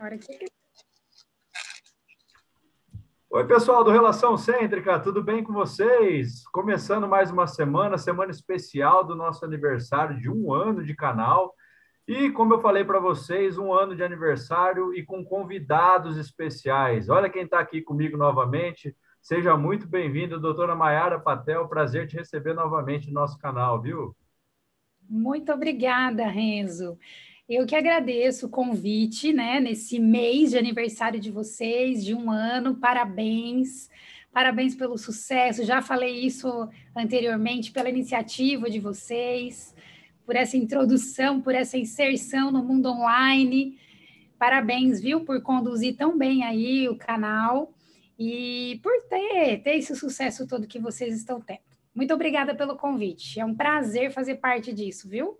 Hora que... Oi, pessoal do Relação Cêntrica, tudo bem com vocês? Começando mais uma semana, semana especial do nosso aniversário de um ano de canal. E, como eu falei para vocês, um ano de aniversário e com convidados especiais. Olha quem está aqui comigo novamente. Seja muito bem-vindo, doutora Mayara Patel. Prazer te receber novamente no nosso canal, viu? Muito obrigada, Renzo. Eu que agradeço o convite, né, nesse mês de aniversário de vocês, de um ano, parabéns, parabéns pelo sucesso, já falei isso anteriormente, pela iniciativa de vocês, por essa introdução, por essa inserção no mundo online, parabéns, viu, por conduzir tão bem aí o canal e por ter, ter esse sucesso todo que vocês estão tendo. Muito obrigada pelo convite, é um prazer fazer parte disso, viu?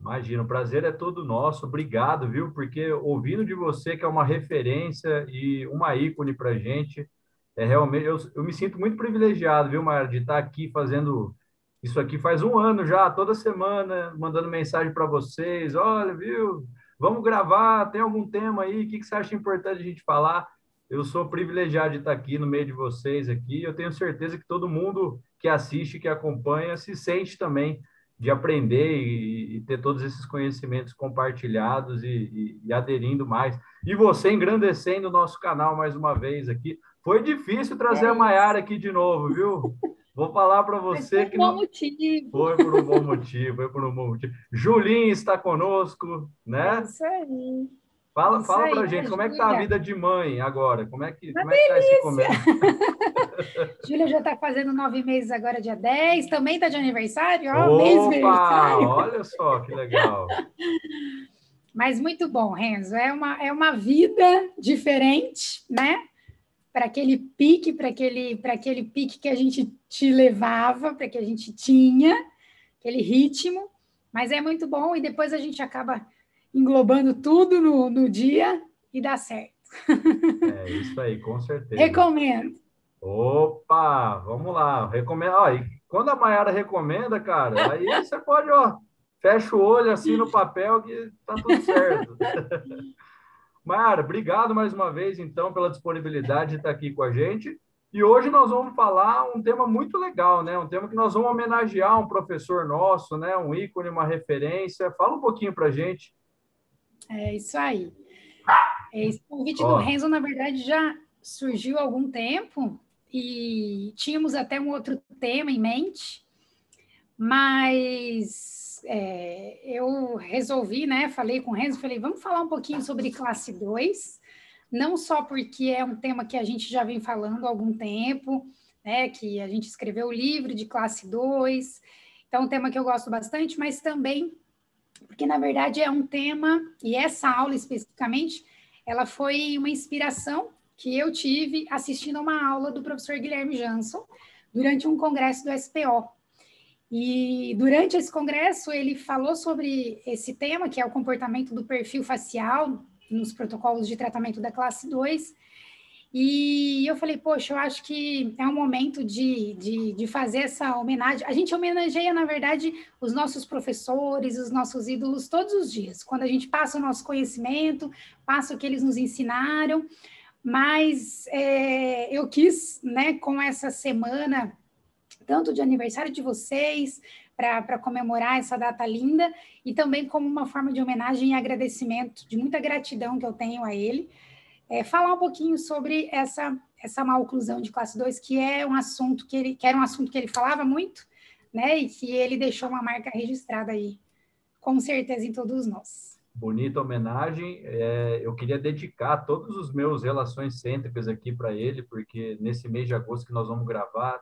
Imagina, o prazer é todo nosso. Obrigado, viu? Porque ouvindo de você, que é uma referência e uma ícone para gente, é realmente. Eu, eu me sinto muito privilegiado, viu, Mayara, de estar aqui fazendo isso aqui faz um ano já, toda semana, mandando mensagem para vocês. Olha, viu? Vamos gravar, tem algum tema aí? O que, que você acha importante a gente falar? Eu sou privilegiado de estar aqui no meio de vocês aqui. Eu tenho certeza que todo mundo que assiste, que acompanha, se sente também de aprender e, e, ter todos esses conhecimentos compartilhados e, e, e, aderindo mais. E você engrandecendo o nosso canal mais uma vez aqui. Foi difícil trazer é a Maiara aqui de novo, viu? Vou falar para você que. Foi por um bom motivo. Foi por um bom motivo, foi por um bom motivo. Julinho está conosco, né? É isso aí. Fala, fala para gente, como é que tá a vida de mãe agora? Como é que, como é que tá esse começo? Júlia já está fazendo nove meses agora, dia 10. Também está de aniversário? Ó, Opa, aniversário. olha só que legal. Mas muito bom, Renzo. É uma, é uma vida diferente, né? Para aquele pique, para aquele, aquele pique que a gente te levava, para que a gente tinha, aquele ritmo. Mas é muito bom e depois a gente acaba englobando tudo no, no dia e dá certo. É isso aí, com certeza. Recomendo. Opa, vamos lá. Recomendo. Ó, e quando a Mayara recomenda, cara, aí você pode, ó, fecha o olho assim no papel que tá tudo certo. Mayara, obrigado mais uma vez, então, pela disponibilidade de estar aqui com a gente. E hoje nós vamos falar um tema muito legal, né? Um tema que nós vamos homenagear um professor nosso, né? Um ícone, uma referência. Fala um pouquinho para gente. É isso aí. Esse convite do Renzo, na verdade, já surgiu há algum tempo e tínhamos até um outro tema em mente, mas é, eu resolvi, né? Falei com o Renzo, falei, vamos falar um pouquinho sobre classe 2, não só porque é um tema que a gente já vem falando há algum tempo, né? Que a gente escreveu o livro de classe 2, então é um tema que eu gosto bastante, mas também porque na verdade é um tema, e essa aula especificamente, ela foi uma inspiração que eu tive assistindo a uma aula do professor Guilherme Jansson durante um congresso do SPO. E durante esse congresso ele falou sobre esse tema, que é o comportamento do perfil facial nos protocolos de tratamento da classe 2, e eu falei, poxa, eu acho que é um momento de, de, de, fazer essa homenagem. A gente homenageia, na verdade, os nossos professores, os nossos ídolos todos os dias, quando a gente passa o nosso conhecimento, passa o que eles nos ensinaram. Mas é, eu quis, né, com essa semana, tanto de aniversário de vocês, para comemorar essa data linda, e também como uma forma de homenagem e agradecimento, de muita gratidão que eu tenho a ele é, falar um pouquinho sobre essa, essa maloclusão de classe 2, que é um assunto que ele que era um assunto que ele falava muito, né? E que ele deixou uma marca registrada aí, com certeza, em todos nós. Bonita homenagem. É, eu queria dedicar todos os meus relações cêntricas aqui para ele, porque nesse mês de agosto que nós vamos gravar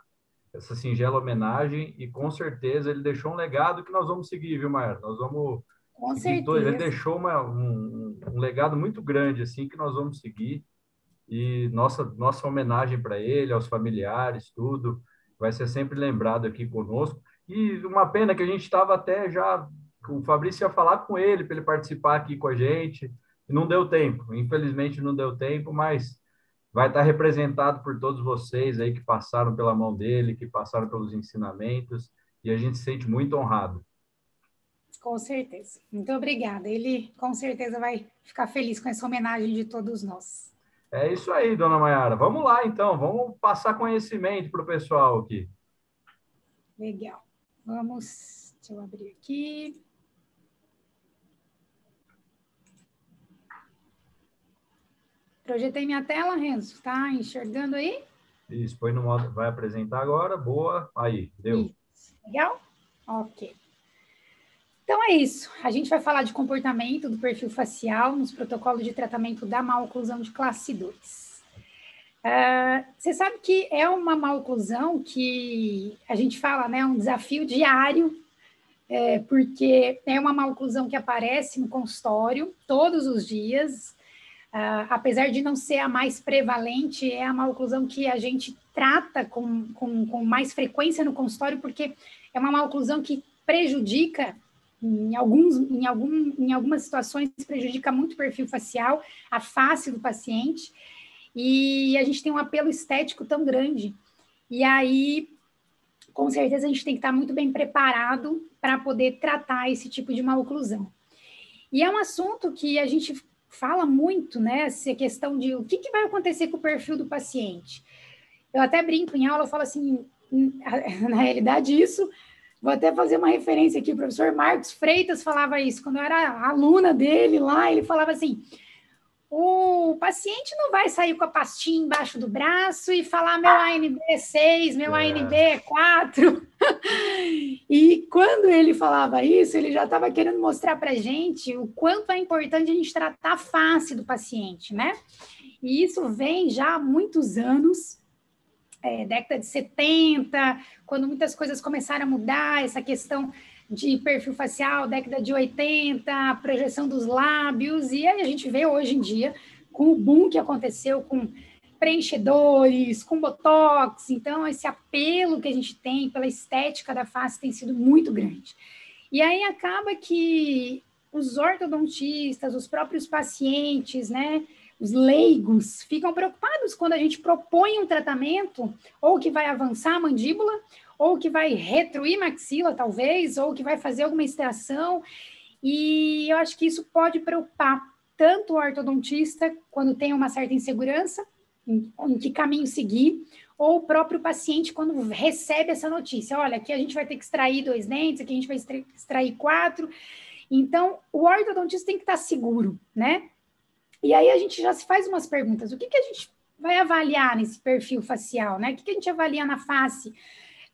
essa singela homenagem, e com certeza ele deixou um legado que nós vamos seguir, viu, Maia? Nós vamos com certeza. Ele deixou uma, um, um, legado muito grande, assim, que nós vamos seguir. E nossa, nossa homenagem para ele, aos familiares, tudo, vai ser sempre lembrado aqui conosco. E uma pena que a gente estava até já. O Fabrício ia falar com ele para ele participar aqui com a gente, e não deu tempo. Infelizmente, não deu tempo, mas vai estar representado por todos vocês aí que passaram pela mão dele, que passaram pelos ensinamentos, e a gente se sente muito honrado. Com certeza. Muito obrigada. Ele com certeza vai ficar feliz com essa homenagem de todos nós. É isso aí, dona Mayara. Vamos lá, então. Vamos passar conhecimento para o pessoal aqui. Legal. Vamos. Deixa eu abrir aqui. Projetei minha tela, Renzo. Tá enxergando aí? Isso, põe no modo. Vai apresentar agora. Boa. Aí, deu. Isso. Legal? Ok. Então é isso. A gente vai falar de comportamento do perfil facial nos protocolos de tratamento da maloclusão de classe 2. Uh, você sabe que é uma maloclusão que a gente fala, né, um desafio diário, é, porque é uma maloclusão que aparece no consultório todos os dias, uh, apesar de não ser a mais prevalente, é a maloclusão que a gente trata com, com, com mais frequência no consultório, porque é uma maloclusão que prejudica em, alguns, em, algum, em algumas situações prejudica muito o perfil facial, a face do paciente, e a gente tem um apelo estético tão grande. E aí, com certeza, a gente tem que estar muito bem preparado para poder tratar esse tipo de maloclusão. E é um assunto que a gente fala muito, né? Essa questão de o que, que vai acontecer com o perfil do paciente. Eu até brinco em aula, eu falo assim, na realidade, isso Vou até fazer uma referência aqui, o professor Marcos Freitas falava isso, quando eu era aluna dele lá, ele falava assim: o paciente não vai sair com a pastinha embaixo do braço e falar meu ANB é 6, meu é. ANB é 4. e quando ele falava isso, ele já estava querendo mostrar para gente o quanto é importante a gente tratar a face do paciente, né? E isso vem já há muitos anos é, década de 70, quando muitas coisas começaram a mudar, essa questão de perfil facial, década de 80, projeção dos lábios, e aí a gente vê hoje em dia, com o boom que aconteceu com preenchedores, com botox, então esse apelo que a gente tem pela estética da face tem sido muito grande. E aí acaba que os ortodontistas, os próprios pacientes, né, os leigos ficam preocupados quando a gente propõe um tratamento ou que vai avançar a mandíbula, ou que vai retruir maxila, talvez, ou que vai fazer alguma extração. E eu acho que isso pode preocupar tanto o ortodontista, quando tem uma certa insegurança em, em que caminho seguir, ou o próprio paciente quando recebe essa notícia. Olha, aqui a gente vai ter que extrair dois dentes, aqui a gente vai extrair quatro. Então, o ortodontista tem que estar seguro, né? E aí a gente já se faz umas perguntas. O que, que a gente vai avaliar nesse perfil facial, né? O que, que a gente avalia na face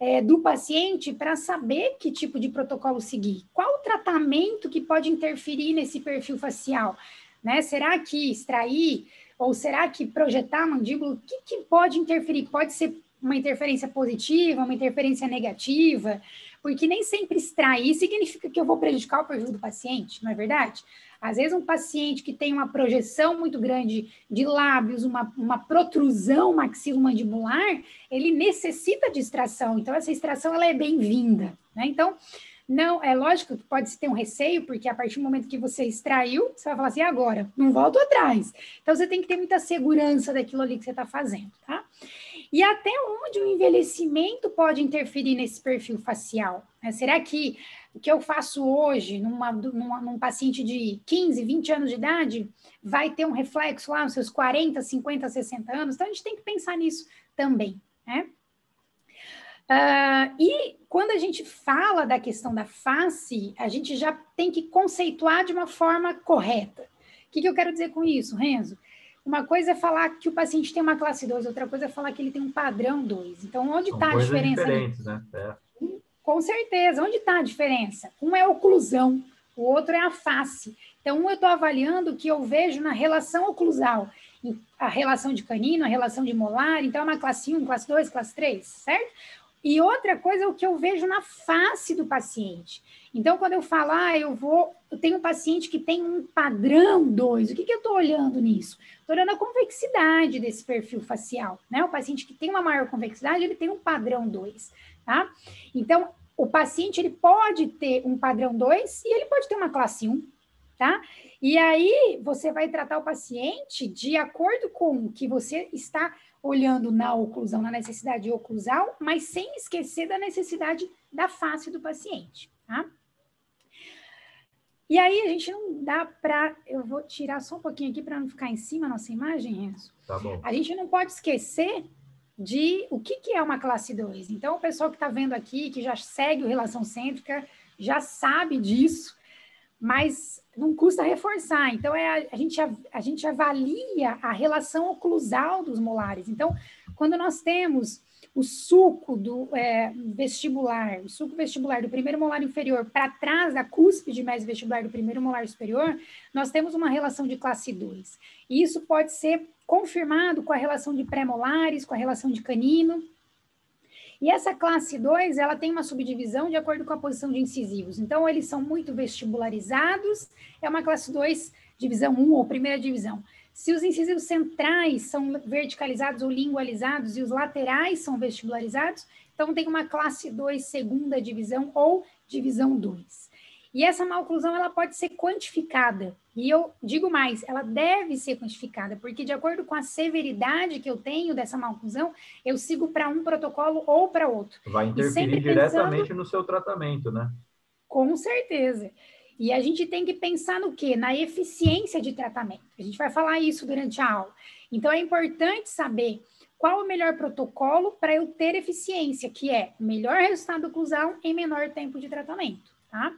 é, do paciente para saber que tipo de protocolo seguir? Qual o tratamento que pode interferir nesse perfil facial? Né? Será que extrair ou será que projetar a mandíbula? O que, que pode interferir? Pode ser uma interferência positiva, uma interferência negativa, porque nem sempre extrair significa que eu vou prejudicar o perfil do paciente, não é verdade? Às vezes, um paciente que tem uma projeção muito grande de lábios, uma, uma protrusão maxilomandibular, ele necessita de extração. Então, essa extração ela é bem-vinda. Né? Então, não, é lógico que pode ter um receio, porque a partir do momento que você extraiu, você vai falar assim, agora, não volto atrás. Então, você tem que ter muita segurança daquilo ali que você está fazendo, tá? E até onde o envelhecimento pode interferir nesse perfil facial? Né? Será que o que eu faço hoje numa, numa, num paciente de 15, 20 anos de idade vai ter um reflexo lá nos seus 40, 50, 60 anos? Então, a gente tem que pensar nisso também, né? Uh, e quando a gente fala da questão da face, a gente já tem que conceituar de uma forma correta. O que, que eu quero dizer com isso, Renzo? Uma coisa é falar que o paciente tem uma classe 2, outra coisa é falar que ele tem um padrão 2. Então, onde está a diferença? Diferentes, né? É. Com certeza. Onde está a diferença? Um é a oclusão, o outro é a face. Então, um eu estou avaliando que eu vejo na relação oclusal, a relação de canino, a relação de molar, então é uma classe 1, classe 2, classe 3, certo? E outra coisa é o que eu vejo na face do paciente. Então, quando eu falar, ah, eu vou, eu tenho um paciente que tem um padrão 2, o que, que eu estou olhando nisso? Estou olhando a convexidade desse perfil facial, né? O paciente que tem uma maior convexidade, ele tem um padrão 2 tá? Então, o paciente ele pode ter um padrão 2 e ele pode ter uma classe 1, tá? E aí você vai tratar o paciente de acordo com o que você está olhando na oclusão, na necessidade oclusal, mas sem esquecer da necessidade da face do paciente, tá? E aí a gente não dá para. Eu vou tirar só um pouquinho aqui para não ficar em cima a nossa imagem, Renzo. Tá bom. A gente não pode esquecer de o que, que é uma classe 2. Então, o pessoal que está vendo aqui, que já segue o Relação Cêntrica, já sabe disso, mas não custa reforçar. Então, é a, a, gente, a, gente avalia a relação oclusal dos molares. Então, quando nós temos o suco do é, vestibular, o suco vestibular do primeiro molar inferior para trás da cúspide mais vestibular do primeiro molar superior, nós temos uma relação de classe 2. E isso pode ser confirmado com a relação de pré-molares, com a relação de canino. E essa classe 2, ela tem uma subdivisão de acordo com a posição de incisivos. Então, eles são muito vestibularizados, é uma classe 2, divisão 1 ou primeira divisão. Se os incisivos centrais são verticalizados ou lingualizados e os laterais são vestibularizados, então tem uma classe 2, segunda divisão ou divisão 2. E essa maloclusão ela pode ser quantificada. E eu digo mais, ela deve ser quantificada, porque de acordo com a severidade que eu tenho dessa maloclusão, eu sigo para um protocolo ou para outro. Vai interferir diretamente pensando... no seu tratamento, né? Com certeza. E a gente tem que pensar no quê? Na eficiência de tratamento. A gente vai falar isso durante a aula. Então é importante saber qual o melhor protocolo para eu ter eficiência, que é melhor resultado oclusal em menor tempo de tratamento tá?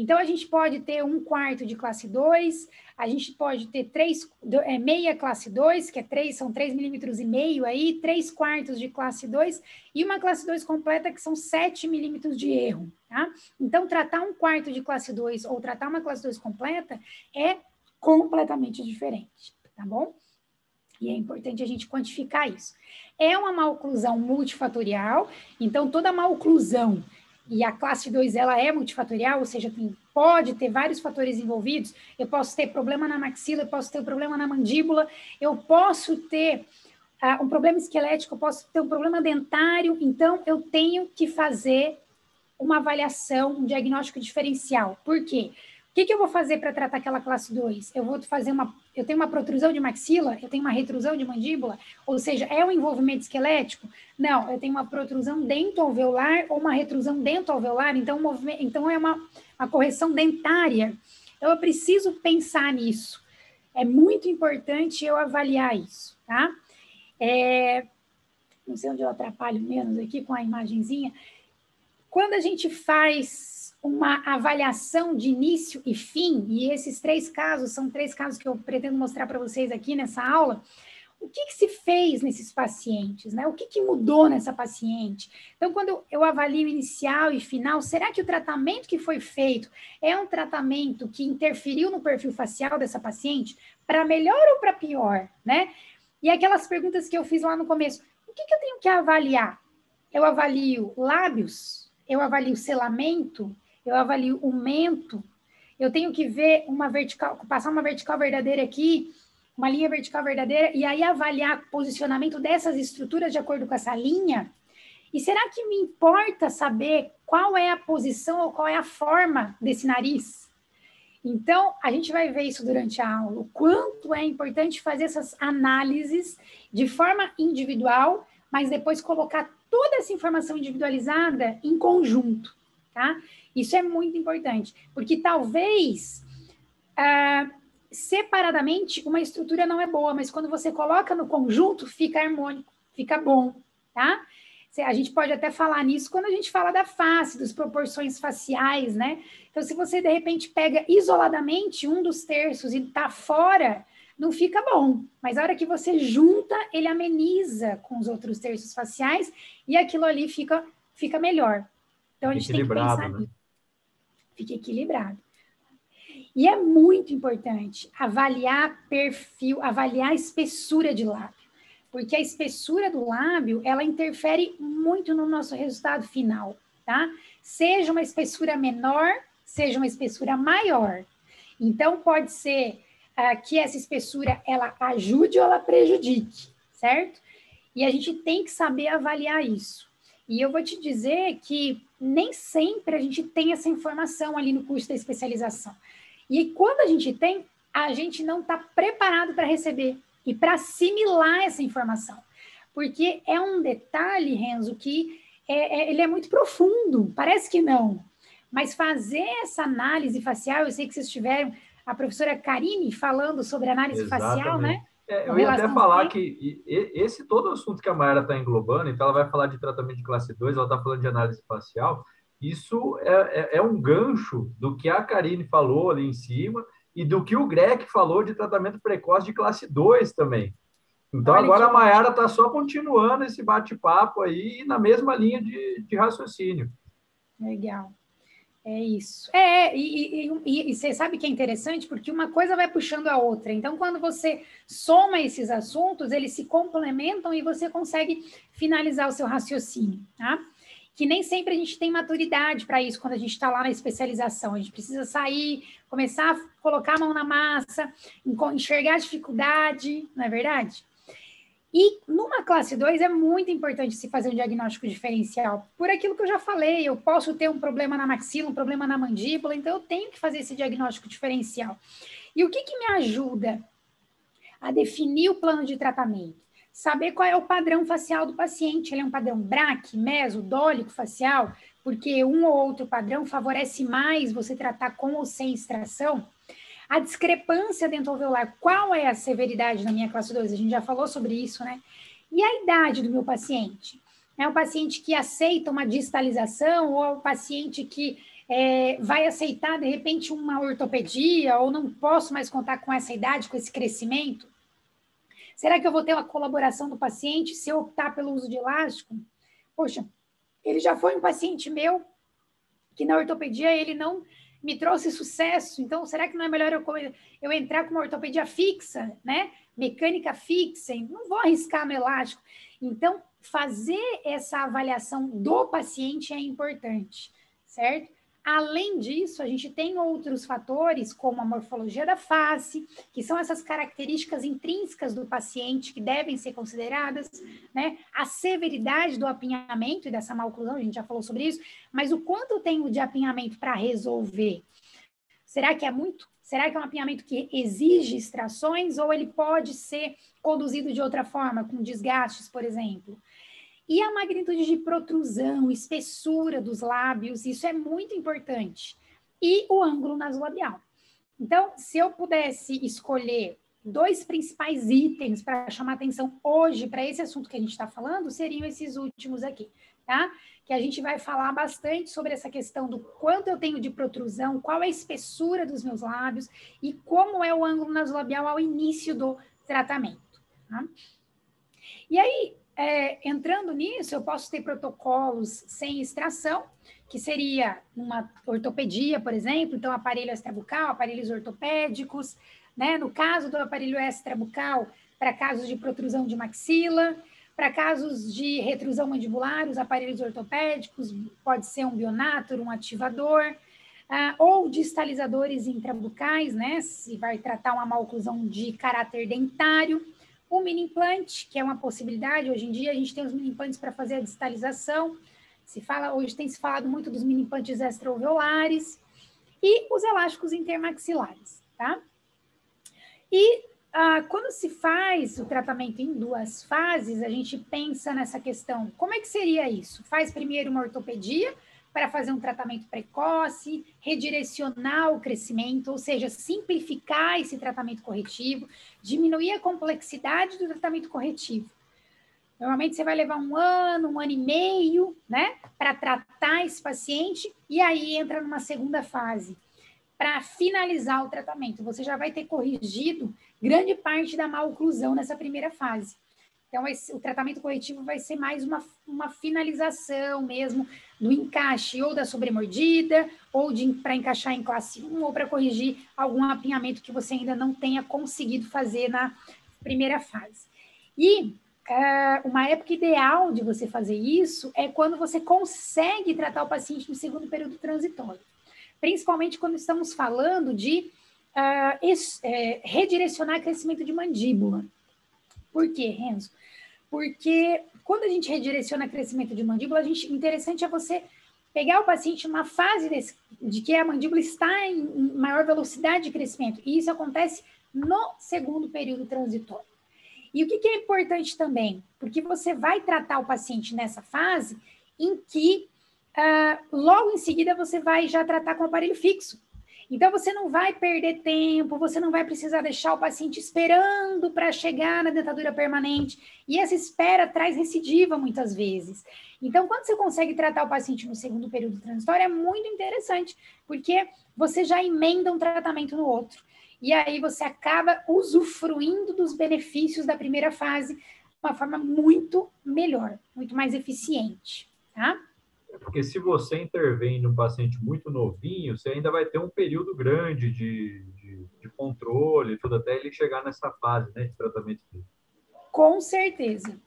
Então, a gente pode ter um quarto de classe 2, a gente pode ter três, é, meia classe 2, que é 3, são 3 milímetros e meio aí, três quartos de classe 2 e uma classe 2 completa, que são 7 milímetros de erro, tá? Então, tratar um quarto de classe 2 ou tratar uma classe 2 completa é completamente diferente, tá bom? E é importante a gente quantificar isso. É uma maloclusão multifatorial, então toda maloclusão e a classe 2 ela é multifatorial, ou seja, tem, pode ter vários fatores envolvidos. Eu posso ter problema na maxila, eu posso ter um problema na mandíbula, eu posso ter uh, um problema esquelético, eu posso ter um problema dentário. Então, eu tenho que fazer uma avaliação, um diagnóstico diferencial. Por quê? O que, que eu vou fazer para tratar aquela classe 2? Eu vou fazer uma. Eu tenho uma protrusão de maxila, eu tenho uma retrusão de mandíbula, ou seja, é um envolvimento esquelético? Não, eu tenho uma protrusão dento-alveolar ou uma retrusão dento-alveolar, então, então é uma, uma correção dentária. Então, eu preciso pensar nisso. É muito importante eu avaliar isso, tá? É, não sei onde eu atrapalho menos aqui com a imagenzinha. Quando a gente faz uma avaliação de início e fim, e esses três casos são três casos que eu pretendo mostrar para vocês aqui nessa aula. O que, que, se fez nesses pacientes, né? O que, que mudou nessa paciente? Então, quando eu avalio inicial e final, será que o tratamento que foi feito é um tratamento que interferiu no perfil facial dessa paciente para melhor ou para pior, né? E aquelas perguntas que eu fiz lá no começo, o que, que eu tenho que avaliar? Eu avalio lábios? Eu avalio selamento? Eu avalio o mento, eu tenho que ver uma vertical, passar uma vertical verdadeira aqui, uma linha vertical verdadeira, e aí avaliar o posicionamento dessas estruturas de acordo com essa linha. E será que me importa saber qual é a posição ou qual é a forma desse nariz? Então, a gente vai ver isso durante a aula, o quanto é importante fazer essas análises de forma individual, mas depois colocar toda essa informação individualizada em conjunto, tá? Isso é muito importante, porque talvez ah, separadamente uma estrutura não é boa, mas quando você coloca no conjunto, fica harmônico, fica bom, tá? A gente pode até falar nisso quando a gente fala da face, das proporções faciais, né? Então, se você de repente pega isoladamente um dos terços e tá fora, não fica bom. Mas a hora que você junta, ele ameniza com os outros terços faciais e aquilo ali fica, fica melhor. Então, a gente tem que pensar né? nisso fique equilibrado. E é muito importante avaliar perfil, avaliar a espessura de lábio, porque a espessura do lábio, ela interfere muito no nosso resultado final, tá? Seja uma espessura menor, seja uma espessura maior. Então, pode ser uh, que essa espessura, ela ajude ou ela prejudique, certo? E a gente tem que saber avaliar isso. E eu vou te dizer que nem sempre a gente tem essa informação ali no curso da especialização. E quando a gente tem, a gente não está preparado para receber e para assimilar essa informação. Porque é um detalhe, Renzo, que é, é, ele é muito profundo. Parece que não, mas fazer essa análise facial, eu sei que vocês tiveram a professora Karine falando sobre análise Exatamente. facial, né? É, eu ia até falar que esse todo o assunto que a Mayara está englobando, então ela vai falar de tratamento de classe 2, ela está falando de análise facial, isso é, é, é, um gancho do que a Karine falou ali em cima e do que o Greg falou de tratamento precoce de classe 2 também. Então, Olha agora que... a Mayara está só continuando esse bate-papo aí na mesma linha de, de raciocínio. Legal. É isso. É, e, e, e, e, você sabe que é interessante porque uma coisa vai puxando a outra. Então, quando você soma esses assuntos, eles se complementam e você consegue finalizar o seu raciocínio, tá? Que nem sempre a gente tem maturidade para isso quando a gente está lá na especialização. A gente precisa sair, começar a colocar a mão na massa, enxergar a dificuldade, não é verdade? E numa classe 2 é muito importante se fazer um diagnóstico diferencial. Por aquilo que eu já falei, eu posso ter um problema na maxila, um problema na mandíbula, então eu tenho que fazer esse diagnóstico diferencial. E o que, que me ajuda a definir o plano de tratamento? Saber qual é o padrão facial do paciente. Ele é um padrão BRAC, meso, dólico facial, porque um ou outro padrão favorece mais você tratar com ou sem extração. A discrepância dentoalveolar, qual é a severidade na minha classe 2? A gente já falou sobre isso, né? E a idade do meu paciente? É o paciente que aceita uma distalização ou é o paciente que é, vai aceitar, de repente, uma ortopedia ou não posso mais contar com essa idade, com esse crescimento? Será que eu vou ter uma colaboração do paciente se eu optar pelo uso de elástico? Poxa, ele já foi um paciente meu que na ortopedia ele não me trouxe sucesso, então será que não é melhor eu, eu entrar com uma ortopedia fixa, né? Mecânica fixa, não vou arriscar no elástico. Então, fazer essa avaliação do paciente é importante, certo? Além disso, a gente tem outros fatores, como a morfologia da face, que são essas características intrínsecas do paciente que devem ser consideradas, né? A severidade do apinhamento e dessa maloclusão, a gente já falou sobre isso, mas o quanto eu tenho de apinhamento para resolver? Será que é muito? Será que é um apinhamento que exige extrações ou ele pode ser conduzido de outra forma, com desgastes, por exemplo? E a magnitude de protrusão, espessura dos lábios, isso é muito importante. E o ângulo nasolabial. Então, se eu pudesse escolher dois principais itens para chamar atenção hoje para esse assunto que a gente está falando, seriam esses últimos aqui, tá? Que a gente vai falar bastante sobre essa questão do quanto eu tenho de protrusão, qual é a espessura dos meus lábios e como é o ângulo nasolabial ao início do tratamento. Tá? E aí, é, entrando nisso, eu posso ter protocolos sem extração, que seria uma ortopedia, por exemplo, então aparelho extrabucal, aparelhos ortopédicos, né? No caso do aparelho extrabucal, para casos de protrusão de maxila, para casos de retrusão mandibular, os aparelhos ortopédicos, pode ser um bionator, um ativador, uh, ou distalizadores intrabucais, né? Se vai tratar uma maloclusão de caráter dentário. O mini implante, que é uma possibilidade, hoje em dia a gente tem os mini implantes para fazer a distalização. Se fala, hoje tem se falado muito dos mini implantes extraovulares e os elásticos intermaxilares, tá? E ah, quando se faz o tratamento em duas fases, a gente pensa nessa questão: como é que seria isso? Faz primeiro uma ortopedia, para fazer um tratamento precoce, redirecionar o crescimento, ou seja, simplificar esse tratamento corretivo, diminuir a complexidade do tratamento corretivo. Normalmente você vai levar um ano, um ano e meio, né, para tratar esse paciente, e aí entra numa segunda fase, para finalizar o tratamento. Você já vai ter corrigido grande parte da maloclusão nessa primeira fase. Então, esse, o tratamento corretivo vai ser mais uma, uma finalização mesmo do encaixe ou da sobremordida, ou para encaixar em classe 1, ou para corrigir algum apinhamento que você ainda não tenha conseguido fazer na primeira fase. E uh, uma época ideal de você fazer isso é quando você consegue tratar o paciente no segundo período transitório. Principalmente quando estamos falando de uh, es, é, redirecionar crescimento de mandíbula. Por quê, Renzo? porque quando a gente redireciona crescimento de mandíbula, a gente, interessante é você pegar o paciente numa fase desse, de que a mandíbula está em maior velocidade de crescimento, e isso acontece no segundo período transitório. E o que, que é importante também? Porque você vai tratar o paciente nessa fase em que uh, logo em seguida você vai já tratar com o aparelho fixo. Então, você não vai perder tempo, você não vai precisar deixar o paciente esperando para chegar na dentadura permanente. E essa espera traz recidiva muitas vezes. Então, quando você consegue tratar o paciente no segundo período transitório, é muito interessante, porque você já emenda um tratamento no outro. E aí você acaba usufruindo dos benefícios da primeira fase de uma forma muito melhor, muito mais eficiente, tá? Porque se você intervém num paciente muito novinho, você ainda vai ter um período grande de, de, de controle, tudo até ele chegar nessa fase né, de tratamento. Com certeza,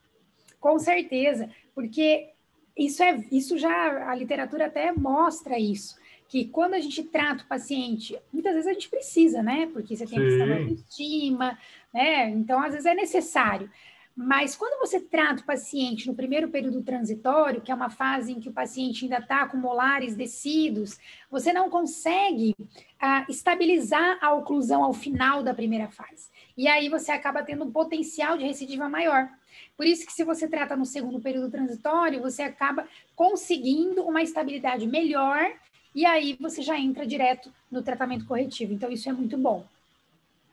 com certeza, porque isso é isso já a literatura até mostra isso que quando a gente trata o paciente, muitas vezes a gente precisa, né? Porque você tem Sim. questão da autoestima, né? Então, às vezes é necessário. Mas quando você trata o paciente no primeiro período transitório, que é uma fase em que o paciente ainda está com molares descidos, você não consegue ah, estabilizar a oclusão ao final da primeira fase. E aí você acaba tendo um potencial de recidiva maior. Por isso que se você trata no segundo período transitório, você acaba conseguindo uma estabilidade melhor e aí você já entra direto no tratamento corretivo. Então isso é muito bom.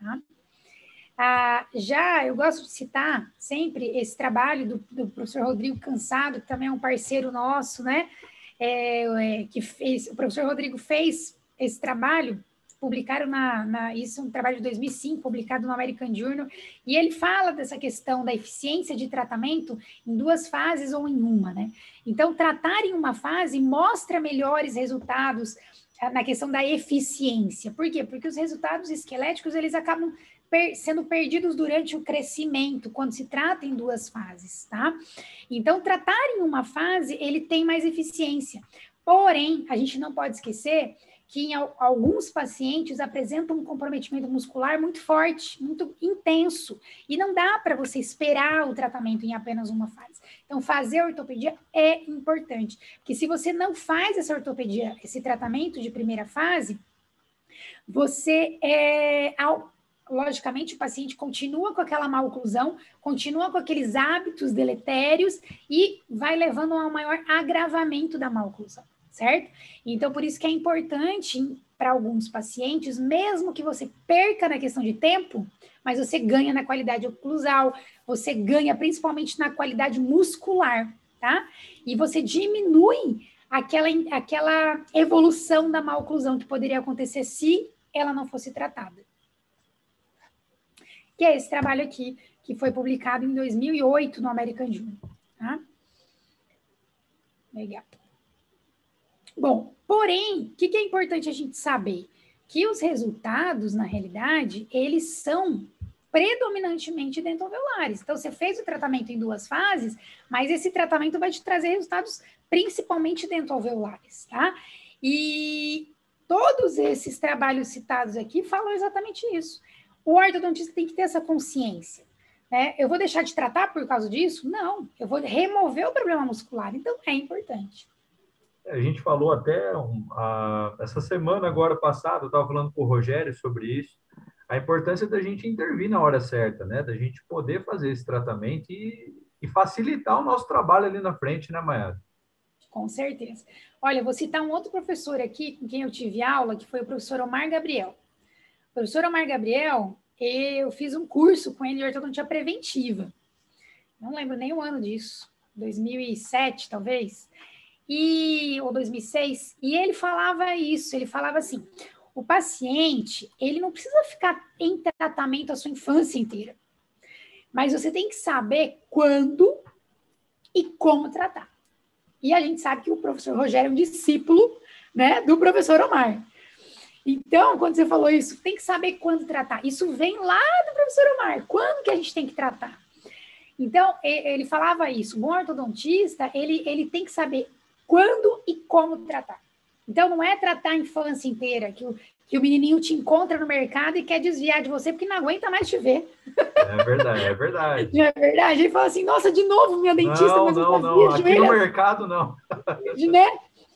Tá? Ah, já eu gosto de citar sempre esse trabalho do, do, professor Rodrigo Cansado, que também é um parceiro nosso, né? É, é, que fez, o professor Rodrigo fez esse trabalho, publicaram na, na, isso é um trabalho de 2005, publicado no American Journal, e ele fala dessa questão da eficiência de tratamento em duas fases ou em uma, né? Então, tratar em uma fase mostra melhores resultados ah, na questão da eficiência. Por quê? Porque os resultados esqueléticos, eles acabam per sendo perdidos durante o crescimento, quando se trata em duas fases, tá? Então, tratar em uma fase, ele tem mais eficiência. Porém, a gente não pode esquecer que em alguns pacientes apresentam um comprometimento muscular muito forte, muito intenso, e não dá para você esperar o tratamento em apenas uma fase. Então, fazer ortopedia é importante, porque se você não faz essa ortopedia, esse tratamento de primeira fase, você é, ao, logicamente, o paciente continua com aquela má oclusão, continua com aqueles hábitos deletérios e vai levando a um maior agravamento da má oclusão, certo? Então, por isso que é importante para alguns pacientes, mesmo que você perca na questão de tempo, mas você ganha na qualidade oclusal, você ganha principalmente na qualidade muscular, tá? E você diminui aquela, aquela evolução da má oclusão que poderia acontecer se ela não fosse tratada que é esse trabalho aqui, que foi publicado em 2008 no American Journal. Tá? Legal. Bom, porém, o que, que é importante a gente saber? Que os resultados, na realidade, eles são predominantemente dentoalveolares. Então, você fez o tratamento em duas fases, mas esse tratamento vai te trazer resultados principalmente dentoalveolares, tá? E todos esses trabalhos citados aqui falam exatamente isso o ortodontista tem que ter essa consciência. Né? Eu vou deixar de tratar por causa disso? Não, eu vou remover o problema muscular, então é importante. A gente falou até um, a, essa semana agora passada, eu estava falando com o Rogério sobre isso, a importância da gente intervir na hora certa, né? Da gente poder fazer esse tratamento e, e facilitar o nosso trabalho ali na frente, né, Mayara? Com certeza. Olha, vou citar um outro professor aqui com quem eu tive aula, que foi o professor Omar Gabriel. O professor Omar Gabriel, eu fiz um curso com ele de ortodontia preventiva. Não lembro nem o ano disso, 2007 talvez, e ou 2006. E ele falava isso, ele falava assim: o paciente ele não precisa ficar em tratamento a sua infância inteira, mas você tem que saber quando e como tratar. E a gente sabe que o professor Rogério é um discípulo né, do professor Omar. Então, quando você falou isso, tem que saber quando tratar. Isso vem lá do professor Omar. Quando que a gente tem que tratar? Então, ele falava isso. O bom ortodontista, ele, ele tem que saber quando e como tratar. Então, não é tratar a infância inteira, que o, que o menininho te encontra no mercado e quer desviar de você porque não aguenta mais te ver. É verdade, é verdade. é verdade. Ele fala assim, nossa, de novo minha dentista. Não, mas não, não. Aqui no mercado, não. né?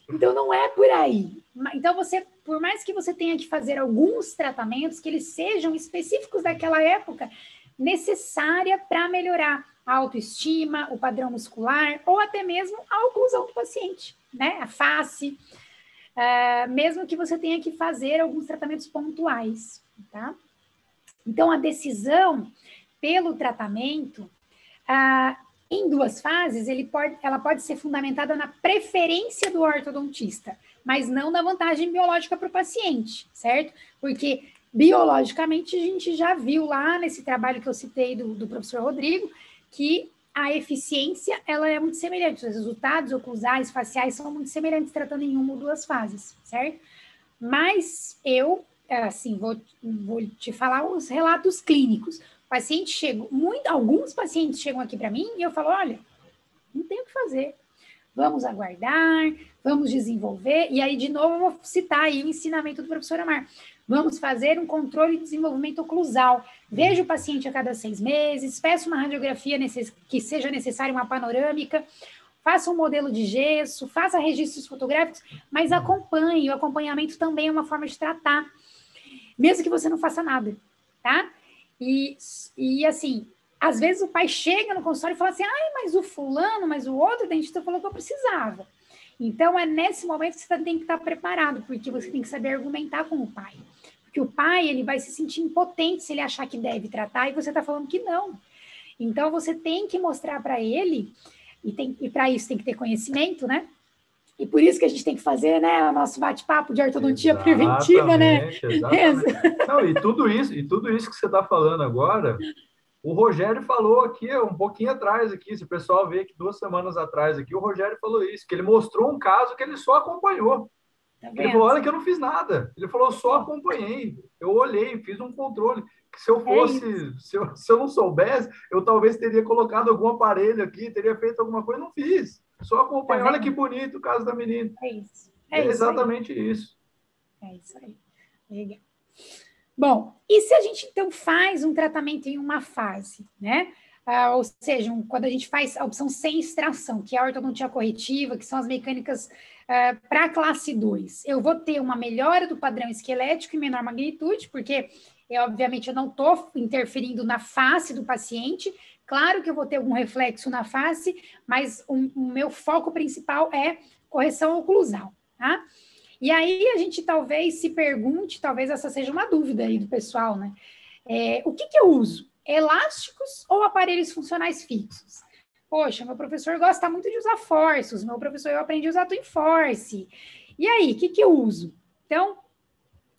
Então, não é por aí. Então, você, por mais que você tenha que fazer alguns tratamentos que eles sejam específicos daquela época, necessária para melhorar a autoestima, o padrão muscular, ou até mesmo a oclusão do paciente, né? A face, uh, mesmo que você tenha que fazer alguns tratamentos pontuais, tá? Então, a decisão pelo tratamento, uh, em duas fases, ele pode, ela pode ser fundamentada na preferência do ortodontista, mas não na vantagem biológica para o paciente, certo? Porque biologicamente a gente já viu lá nesse trabalho que eu citei do, do professor Rodrigo que a eficiência ela é muito semelhante, os resultados oclusais, faciais são muito semelhantes tratando em uma ou duas fases, certo? Mas eu, assim, vou, vou te falar os relatos clínicos. O paciente chega, muito, alguns pacientes chegam aqui para mim e eu falo, olha, não tem o que fazer. Vamos aguardar, vamos desenvolver. E aí, de novo, eu vou citar aí o ensinamento do professor Amar. Vamos fazer um controle de desenvolvimento oclusal. Veja o paciente a cada seis meses, peça uma radiografia que seja necessária, uma panorâmica, faça um modelo de gesso, faça registros fotográficos, mas acompanhe. O acompanhamento também é uma forma de tratar, mesmo que você não faça nada, tá? E, e assim, às vezes o pai chega no consultório e fala assim: ai, mas o fulano, mas o outro dentista falou que eu precisava. Então, é nesse momento que você tem que estar preparado, porque você tem que saber argumentar com o pai. Porque o pai, ele vai se sentir impotente se ele achar que deve tratar e você está falando que não. Então, você tem que mostrar para ele, e, tem, e para isso tem que ter conhecimento, né? E por isso que a gente tem que fazer, né, o nosso bate-papo de ortodontia exatamente, preventiva, né? Exatamente. Não, e tudo isso, e tudo isso que você está falando agora, o Rogério falou aqui, um pouquinho atrás aqui, se o pessoal vê que duas semanas atrás aqui, o Rogério falou isso, que ele mostrou um caso que ele só acompanhou. Tá ele falou, olha que eu não fiz nada. Ele falou, só acompanhei. Eu olhei, fiz um controle. Se eu é fosse, é se, eu, se eu não soubesse, eu talvez teria colocado algum aparelho aqui, teria feito alguma coisa, não fiz. Só acompanhei. Tá olha que bonito o caso da menina. É isso. É, é exatamente isso. É isso aí. Legal. Bom, e se a gente então faz um tratamento em uma fase, né? Ah, ou seja, um, quando a gente faz a opção sem extração, que é a ortodontia corretiva, que são as mecânicas ah, para classe 2, eu vou ter uma melhora do padrão esquelético em menor magnitude, porque eu, obviamente eu não estou interferindo na face do paciente. Claro que eu vou ter algum reflexo na face, mas o, o meu foco principal é correção oclusal, tá? E aí a gente talvez se pergunte, talvez essa seja uma dúvida aí do pessoal, né? É, o que, que eu uso? Elásticos ou aparelhos funcionais fixos? Poxa, meu professor gosta muito de usar forços, meu professor eu aprendi a usar Twin Force. E aí, o que, que eu uso? Então,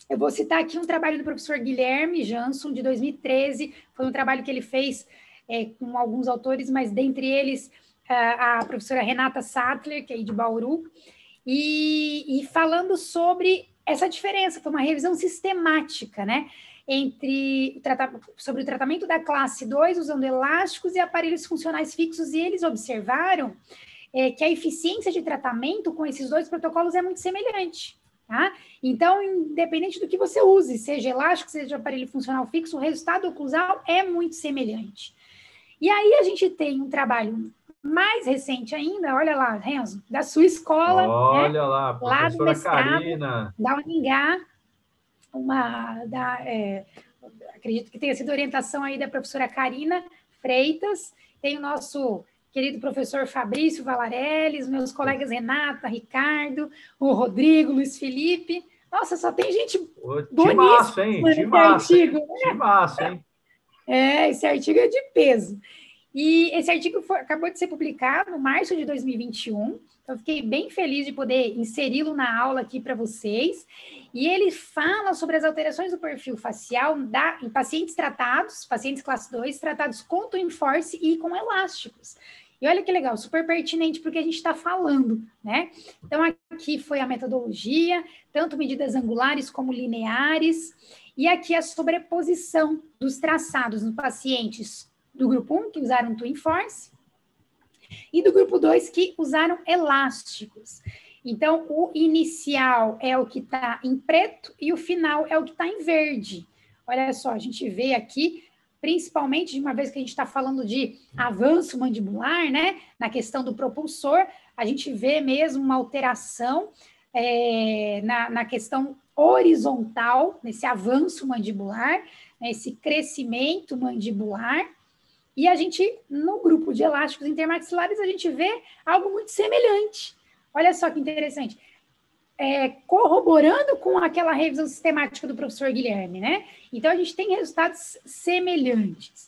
eu vou citar aqui um trabalho do professor Guilherme Jansson, de 2013. Foi um trabalho que ele fez é, com alguns autores, mas dentre eles a, a professora Renata Sattler, que é de Bauru, e, e falando sobre essa diferença, foi uma revisão sistemática, né? Entre sobre o tratamento da classe 2 usando elásticos e aparelhos funcionais fixos, e eles observaram é, que a eficiência de tratamento com esses dois protocolos é muito semelhante. Tá? Então, independente do que você use, seja elástico, seja aparelho funcional fixo, o resultado oclusal é muito semelhante. E aí a gente tem um trabalho mais recente ainda, olha lá, Renzo, da sua escola. Né? Olha né? lá, lá do mestrado, Karina. da Uningá, uma da, é, acredito que tenha sido orientação aí da professora Karina Freitas, tem o nosso querido professor Fabrício Valarelli, meus colegas Renata, Ricardo, o Rodrigo, Luiz Felipe. Nossa, só tem gente bonita massa, hein? De massa, artigo. De massa, hein? É, esse artigo é de peso. E esse artigo foi, acabou de ser publicado no março de 2021. Então, fiquei bem feliz de poder inseri-lo na aula aqui para vocês. E ele fala sobre as alterações do perfil facial da, em pacientes tratados, pacientes classe 2, tratados com Twin Force e com elásticos. E olha que legal, super pertinente porque a gente está falando, né? Então, aqui foi a metodologia, tanto medidas angulares como lineares, e aqui a sobreposição dos traçados no pacientes do grupo 1, que usaram Twin Force, e do grupo 2, que usaram elásticos. Então, o inicial é o que está em preto e o final é o que está em verde. Olha só, a gente vê aqui, principalmente de uma vez que a gente está falando de avanço mandibular, né? Na questão do propulsor, a gente vê mesmo uma alteração é, na, na questão horizontal, nesse avanço mandibular, nesse crescimento mandibular E a gente, no grupo de elásticos intermaxilares, a gente vê algo muito semelhante. Olha só que interessante. É, corroborando com aquela revisão sistemática do professor Guilherme, né? Então, a gente tem resultados semelhantes.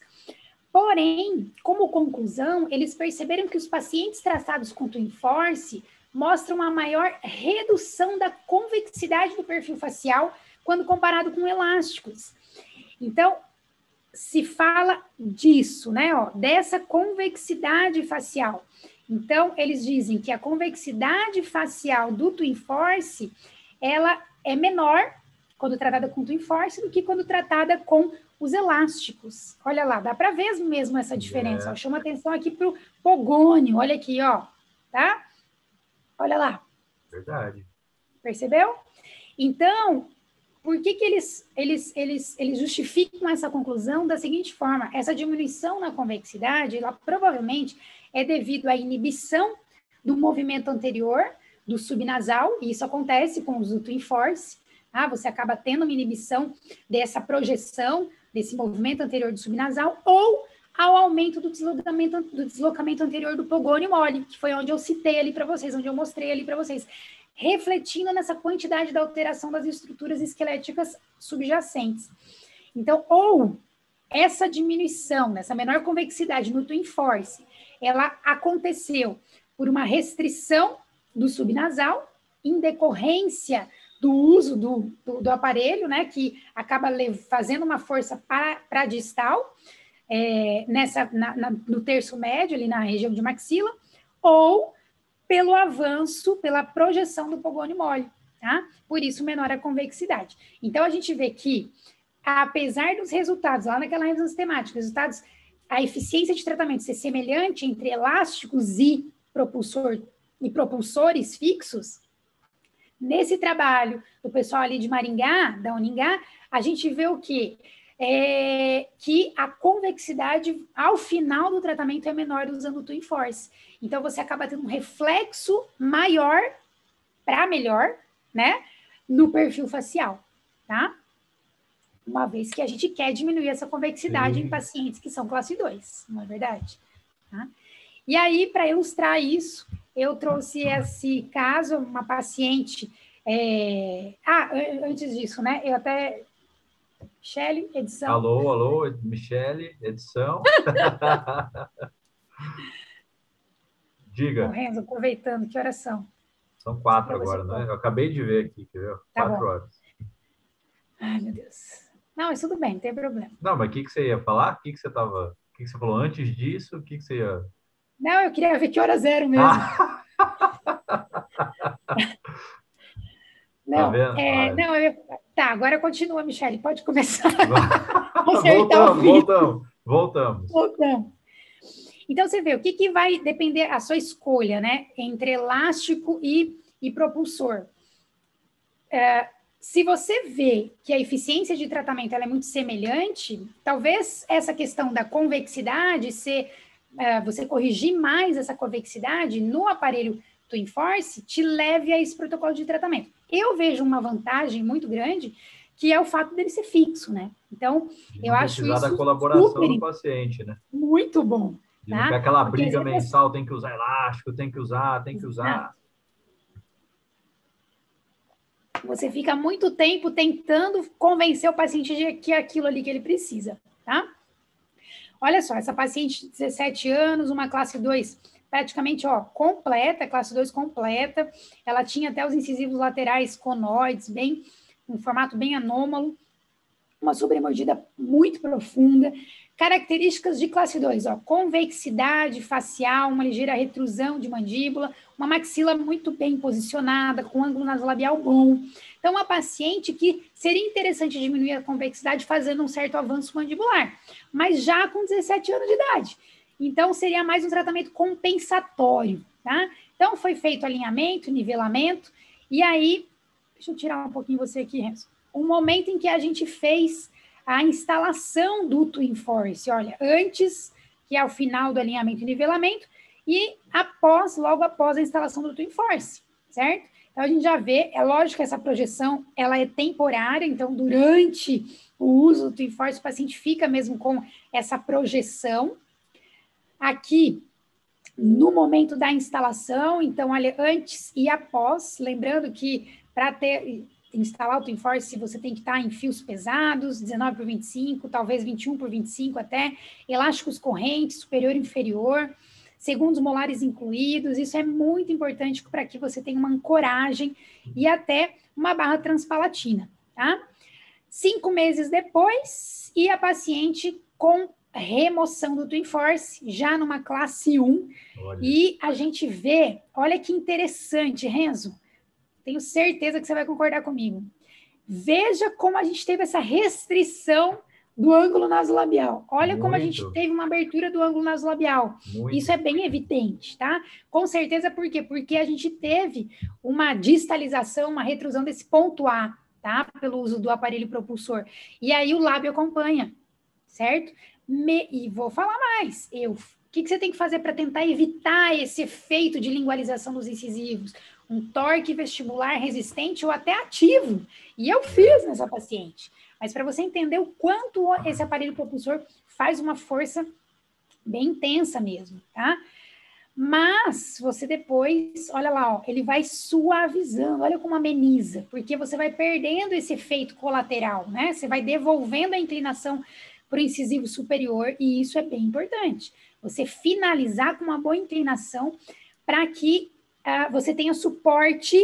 Porém, como conclusão, eles perceberam que os pacientes tratados com Twin Force mostram uma maior redução da convexidade do perfil facial quando comparado com elásticos. Então, se fala disso, né? Ó, dessa convexidade facial. Então, eles dizem que a convexidade facial do Twin Force, ela é menor quando tratada com Twin Force do que quando tratada com os elásticos. Olha lá, dá para ver mesmo essa diferença. É. Chama atenção aqui para o pogônio. Olha aqui, ó, tá? Olha lá. Verdade. Percebeu? Então, por que, que eles, eles, eles, eles justificam essa conclusão da seguinte forma? Essa diminuição na convexidade, ela provavelmente é devido à inibição do movimento anterior do subnasal, e isso acontece com o uso do Force, ah, você acaba tendo uma inibição dessa projeção, desse movimento anterior do subnasal, ou ao aumento do deslocamento, do deslocamento anterior do pogônio mole, que foi onde eu citei ali para vocês, onde eu mostrei ali para vocês refletindo nessa quantidade da alteração das estruturas esqueléticas subjacentes. Então, ou essa diminuição, nessa menor convexidade no twin force, ela aconteceu por uma restrição do subnasal em decorrência do uso do, do, do aparelho, né, que acaba fazendo uma força para, distal, é, nessa, na, na, no terço médio, ali na região de maxila, ou pelo avanço, pela projeção do pogônio mole, tá? Por isso, menor a convexidade. Então, a gente vê que, apesar dos resultados, lá naquela revisão sistemática, resultados, a eficiência de tratamento ser semelhante entre elásticos e propulsor e propulsores fixos, nesse trabalho do pessoal ali de Maringá, da Uningá, a gente vê o quê? É, que a convexidade ao final do tratamento é menor usando o Twin Force. Então, você acaba tendo um reflexo maior para melhor, né? No perfil facial, tá? Uma vez que a gente quer diminuir essa convexidade Sim. em pacientes que são classe 2, não é verdade? Tá? E aí, para ilustrar isso, eu trouxe esse caso, uma paciente. É... Ah, antes disso, né? Eu até. Michele, edição. Alô, alô, Michele, edição. Diga. Renzo, aproveitando, que horas são? São quatro agora, né? Eu acabei de ver aqui, quer ver? Tá quatro bom. horas. Ai, meu Deus. Não, mas tudo bem, não tem problema. Não, mas o que, que você ia falar? O que, que você tava. O que, que você falou antes disso? O que, que você ia. Não, eu queria ver que horas eram mesmo. Ah. não, tá é, não eu... tá, agora continua, Michele, pode começar. voltamos, voltamos, voltamos. Voltamos. Então, você vê, o que, que vai depender a sua escolha, né? Entre elástico e, e propulsor. É, se você vê que a eficiência de tratamento é muito semelhante, talvez essa questão da convexidade, ser, é, você corrigir mais essa convexidade no aparelho Twin Force, te leve a esse protocolo de tratamento. Eu vejo uma vantagem muito grande, que é o fato dele ser fixo, né? Então, eu acho isso da colaboração super, do paciente, né? Muito bom. E tá? aquela briga mensal, tem que usar elástico, tem que usar, tem que usar. Você fica muito tempo tentando convencer o paciente de que é aquilo ali que ele precisa, tá? Olha só, essa paciente de 17 anos, uma classe 2 praticamente, ó, completa, classe 2 completa. Ela tinha até os incisivos laterais conoides, bem, um formato bem anômalo, uma sobremordida muito profunda, Características de classe 2, ó, convexidade facial, uma ligeira retrusão de mandíbula, uma maxila muito bem posicionada, com ângulo nasolabial bom. Então, uma paciente que seria interessante diminuir a convexidade fazendo um certo avanço mandibular, mas já com 17 anos de idade. Então, seria mais um tratamento compensatório, tá? Então, foi feito alinhamento, nivelamento, e aí, deixa eu tirar um pouquinho você aqui, Renzo. Um momento em que a gente fez a instalação do Twin Force. Olha, antes, que é o final do alinhamento e nivelamento, e após, logo após a instalação do Twin Force, certo? Então, a gente já vê, é lógico que essa projeção, ela é temporária, então, durante o uso do Twin Force, o paciente fica mesmo com essa projeção, aqui no momento da instalação, então, olha, antes e após, lembrando que para ter instalar o TwinForce, você tem que estar em fios pesados, 19 por 25, talvez 21 por 25 até, elásticos correntes, superior e inferior, segundos molares incluídos, isso é muito importante para que você tenha uma ancoragem e até uma barra transpalatina, tá? Cinco meses depois, e a paciente com remoção do Twin Force, já numa classe 1, olha. e a gente vê, olha que interessante, Renzo, tenho certeza que você vai concordar comigo. Veja como a gente teve essa restrição do ângulo nasolabial. Olha Muito. como a gente teve uma abertura do ângulo nasolabial. Muito. Isso é bem evidente, tá? Com certeza, por quê? Porque a gente teve uma distalização, uma retrusão desse ponto A, tá? Pelo uso do aparelho propulsor. E aí o lábio acompanha, certo? Me... E vou falar mais. Eu o que, que, você tem que fazer para tentar evitar esse efeito de lingualização dos incisivos? Um torque vestibular resistente ou até ativo. E eu fiz nessa paciente mas para você entender o quanto esse aparelho propulsor faz uma força bem intensa mesmo, tá? Mas você depois, olha lá, ó, ele vai suavizando, olha como ameniza, porque você vai perdendo esse efeito colateral, né? Você vai devolvendo a inclinação para o incisivo superior, e isso é bem importante. Você finalizar com uma boa inclinação para que uh, você tenha suporte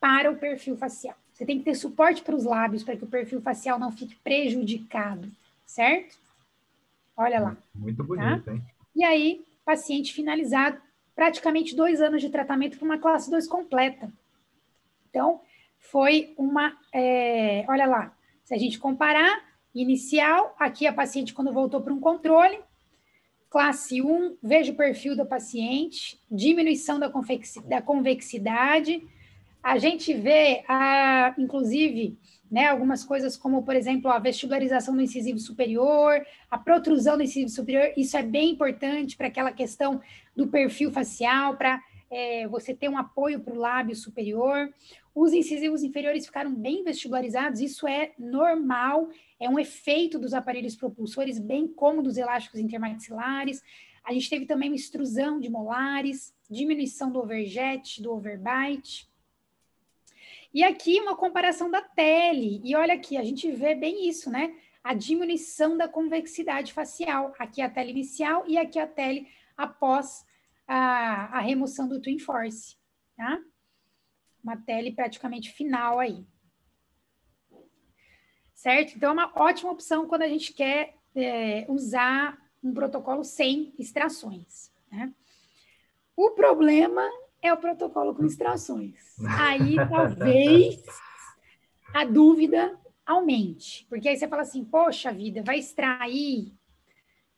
para o perfil facial. Você tem que ter suporte para os lábios para que o perfil facial não fique prejudicado, certo? Olha lá. Muito tá? bonito, tá? hein? E aí, paciente finalizado, praticamente dois anos de tratamento para uma classe 2 completa. Então, foi uma. É, olha lá, se a gente comparar, inicial, aqui a paciente quando voltou para um controle, classe 1, veja o perfil da paciente, diminuição da, da convexidade. A gente vê, inclusive, né, algumas coisas como, por exemplo, a vestibularização do incisivo superior, a protrusão do incisivo superior, isso é bem importante para aquela questão do perfil facial, para é, você ter um apoio para o lábio superior. Os incisivos inferiores ficaram bem vestibularizados, isso é normal, é um efeito dos aparelhos propulsores, bem como dos elásticos intermaxilares. A gente teve também uma extrusão de molares, diminuição do overjet, do overbite. E aqui uma comparação da tele. E olha aqui, a gente vê bem isso, né? A diminuição da convexidade facial. Aqui a tele inicial e aqui a tele após a, a remoção do Twin Force, tá? Uma tele praticamente final aí. Certo? Então, é uma ótima opção quando a gente quer é, usar um protocolo sem extrações, né? O problema é o protocolo com extrações. Aí talvez a dúvida aumente, porque aí você fala assim: poxa vida, vai extrair?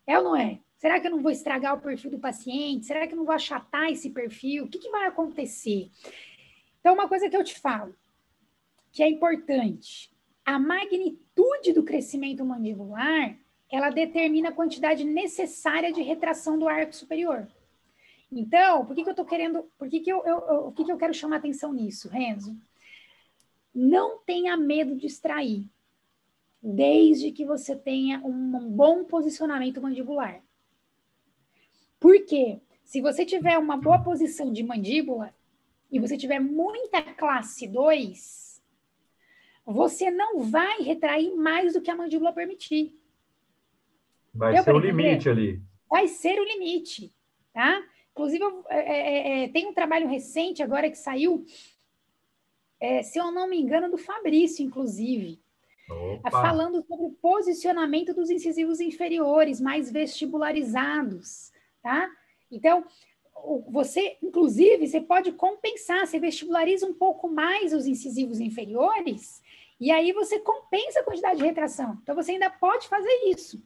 É ou não é? Será que eu não vou estragar o perfil do paciente? Será que eu não vou achatar esse perfil? O que, que vai acontecer? Então, uma coisa que eu te falo, que é importante, a magnitude do crescimento mandibular, ela determina a quantidade necessária de retração do arco superior. Então, por que, que eu estou querendo, por que, que eu, eu, eu, que, que eu quero chamar atenção nisso, Renzo? Não tenha medo de extrair, desde que você tenha um bom posicionamento mandibular. Por quê? Se você tiver uma boa posição de mandíbula e você tiver muita classe 2, você não vai retrair mais do que a mandíbula permitir. Vai Deu ser o limite ali. Vai ser o limite, tá? Inclusive, é, é, é, tem um trabalho recente agora que saiu, é, se eu não me engano, do Fabrício, inclusive, Opa. falando sobre o posicionamento dos incisivos inferiores, mais vestibularizados, tá? Então, você, inclusive, você pode compensar, você vestibulariza um pouco mais os incisivos inferiores, e aí você compensa a quantidade de retração. Então, você ainda pode fazer isso,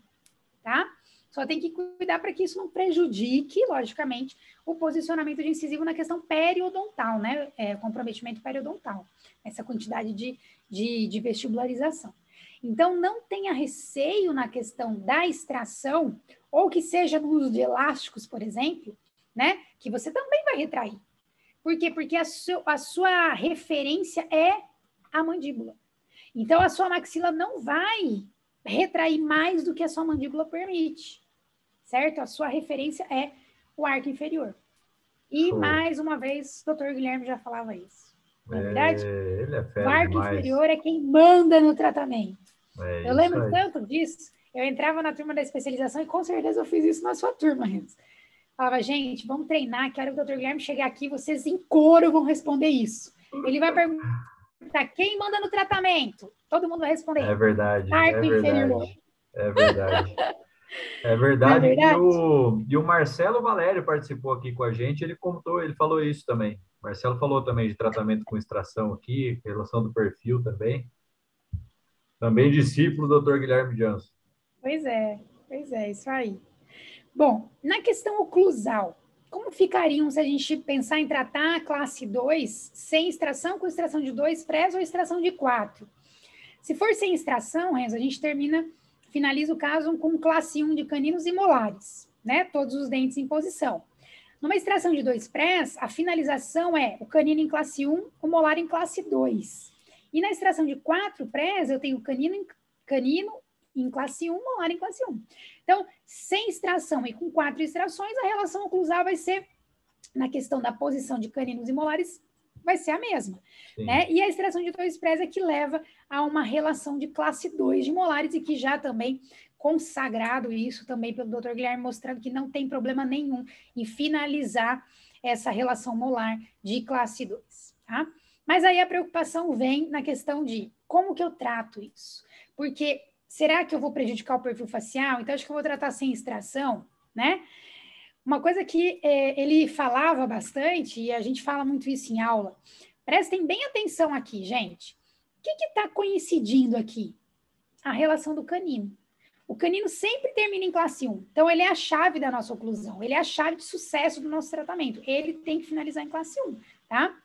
tá? Só tem que cuidar para que isso não prejudique, logicamente, o posicionamento de incisivo na questão periodontal, né? É, comprometimento periodontal, essa quantidade de, de, de vestibularização. Então, não tenha receio na questão da extração, ou que seja no uso de elásticos, por exemplo, né? Que você também vai retrair. Por quê? Porque a, su a sua referência é a mandíbula. Então, a sua maxila não vai retrair mais do que a sua mandíbula permite certo? A sua referência é o arco inferior. E, Show. mais uma vez, o doutor Guilherme já falava isso. Na é, é verdade? É, é o arco demais. inferior é quem manda no tratamento. É eu lembro aí. tanto disso. Eu entrava na turma da especialização e com certeza eu fiz isso na sua turma, Renzo. Falava, gente, vamos treinar, que a hora que o doutor Guilherme chegar aqui, vocês em coro vão responder isso. Ele vai perguntar quem manda no tratamento. Todo mundo vai responder. É verdade. Arco é inferior. É verdade. É verdade. É verdade. E, o, e o Marcelo Valério participou aqui com a gente, ele contou, ele falou isso também. Marcelo falou também de tratamento com extração aqui, relação do perfil também. Também discípulo do Dr. Guilherme Janso. Pois é, pois é, isso aí. Bom, na questão oclusal, como ficariam se a gente pensar em tratar a classe 2 sem extração, com extração de 2 prés ou extração de 4? Se for sem extração, Renzo, a gente termina, finaliza o caso com classe 1 de caninos e molares, né? Todos os dentes em posição. Numa extração de dois prés, a finalização é o canino em classe 1, o molar em classe 2. E na extração de quatro prés, eu tenho canino canino em classe 1, molar em classe 1. Então, sem extração e com quatro extrações, a relação oclusal vai ser, na questão da posição de caninos e molares, vai ser a mesma. Né? E a extração de dois prés é que leva a uma relação de classe 2 de molares e que já também consagrado isso também pelo Dr. Guilherme, mostrando que não tem problema nenhum em finalizar essa relação molar de classe 2, tá? Mas aí a preocupação vem na questão de como que eu trato isso? Porque será que eu vou prejudicar o perfil facial? Então, acho que eu vou tratar sem extração, né? Uma coisa que é, ele falava bastante, e a gente fala muito isso em aula, prestem bem atenção aqui, gente. O que está coincidindo aqui? A relação do canino. O canino sempre termina em classe 1. Então, ele é a chave da nossa oclusão. Ele é a chave de sucesso do nosso tratamento. Ele tem que finalizar em classe 1, tá?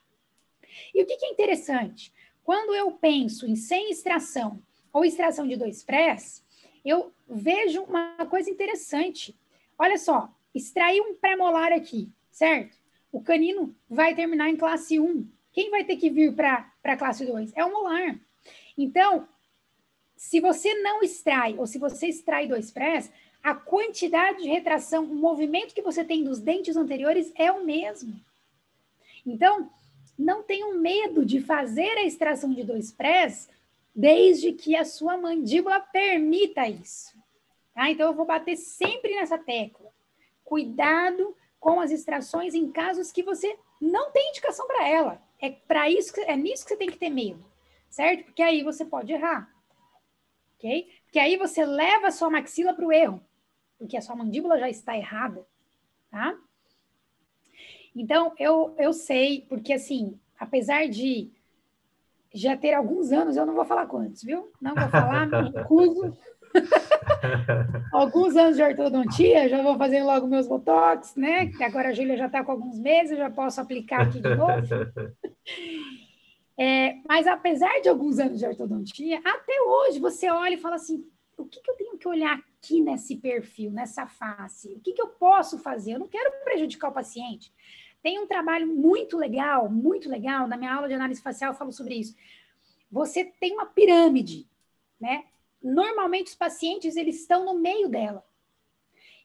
E o que, que é interessante? Quando eu penso em sem extração ou extração de dois prés, eu vejo uma coisa interessante. Olha só, extrair um pré-molar aqui, certo? O canino vai terminar em classe 1. Quem vai ter que vir para a classe 2? É o molar. Então, se você não extrai, ou se você extrai dois prés, a quantidade de retração, o movimento que você tem dos dentes anteriores é o mesmo. Então, não tenham medo de fazer a extração de dois prés, desde que a sua mandíbula permita isso. Tá? Então, eu vou bater sempre nessa tecla. Cuidado com as extrações em casos que você não tem indicação para ela. É para isso, é nisso que você tem que ter medo, certo? Porque aí você pode errar ok? Porque aí você leva a sua maxila para o erro, porque a sua mandíbula já está errada, tá? Então, eu, eu sei, porque assim, apesar de já ter alguns anos, eu não vou falar quantos, viu? Não vou falar, me recuso. alguns anos de ortodontia, já vou fazer logo meus botox, né? Que agora a Júlia já está com alguns meses, já posso aplicar aqui de novo. É, mas apesar de alguns anos de ortodontia, até hoje você olha e fala assim: o que, que eu tenho que olhar aqui nesse perfil, nessa face? O que, que eu posso fazer? Eu não quero prejudicar o paciente. Tem um trabalho muito legal, muito legal, na minha aula de análise facial eu falo sobre isso. Você tem uma pirâmide, né? Normalmente os pacientes eles estão no meio dela.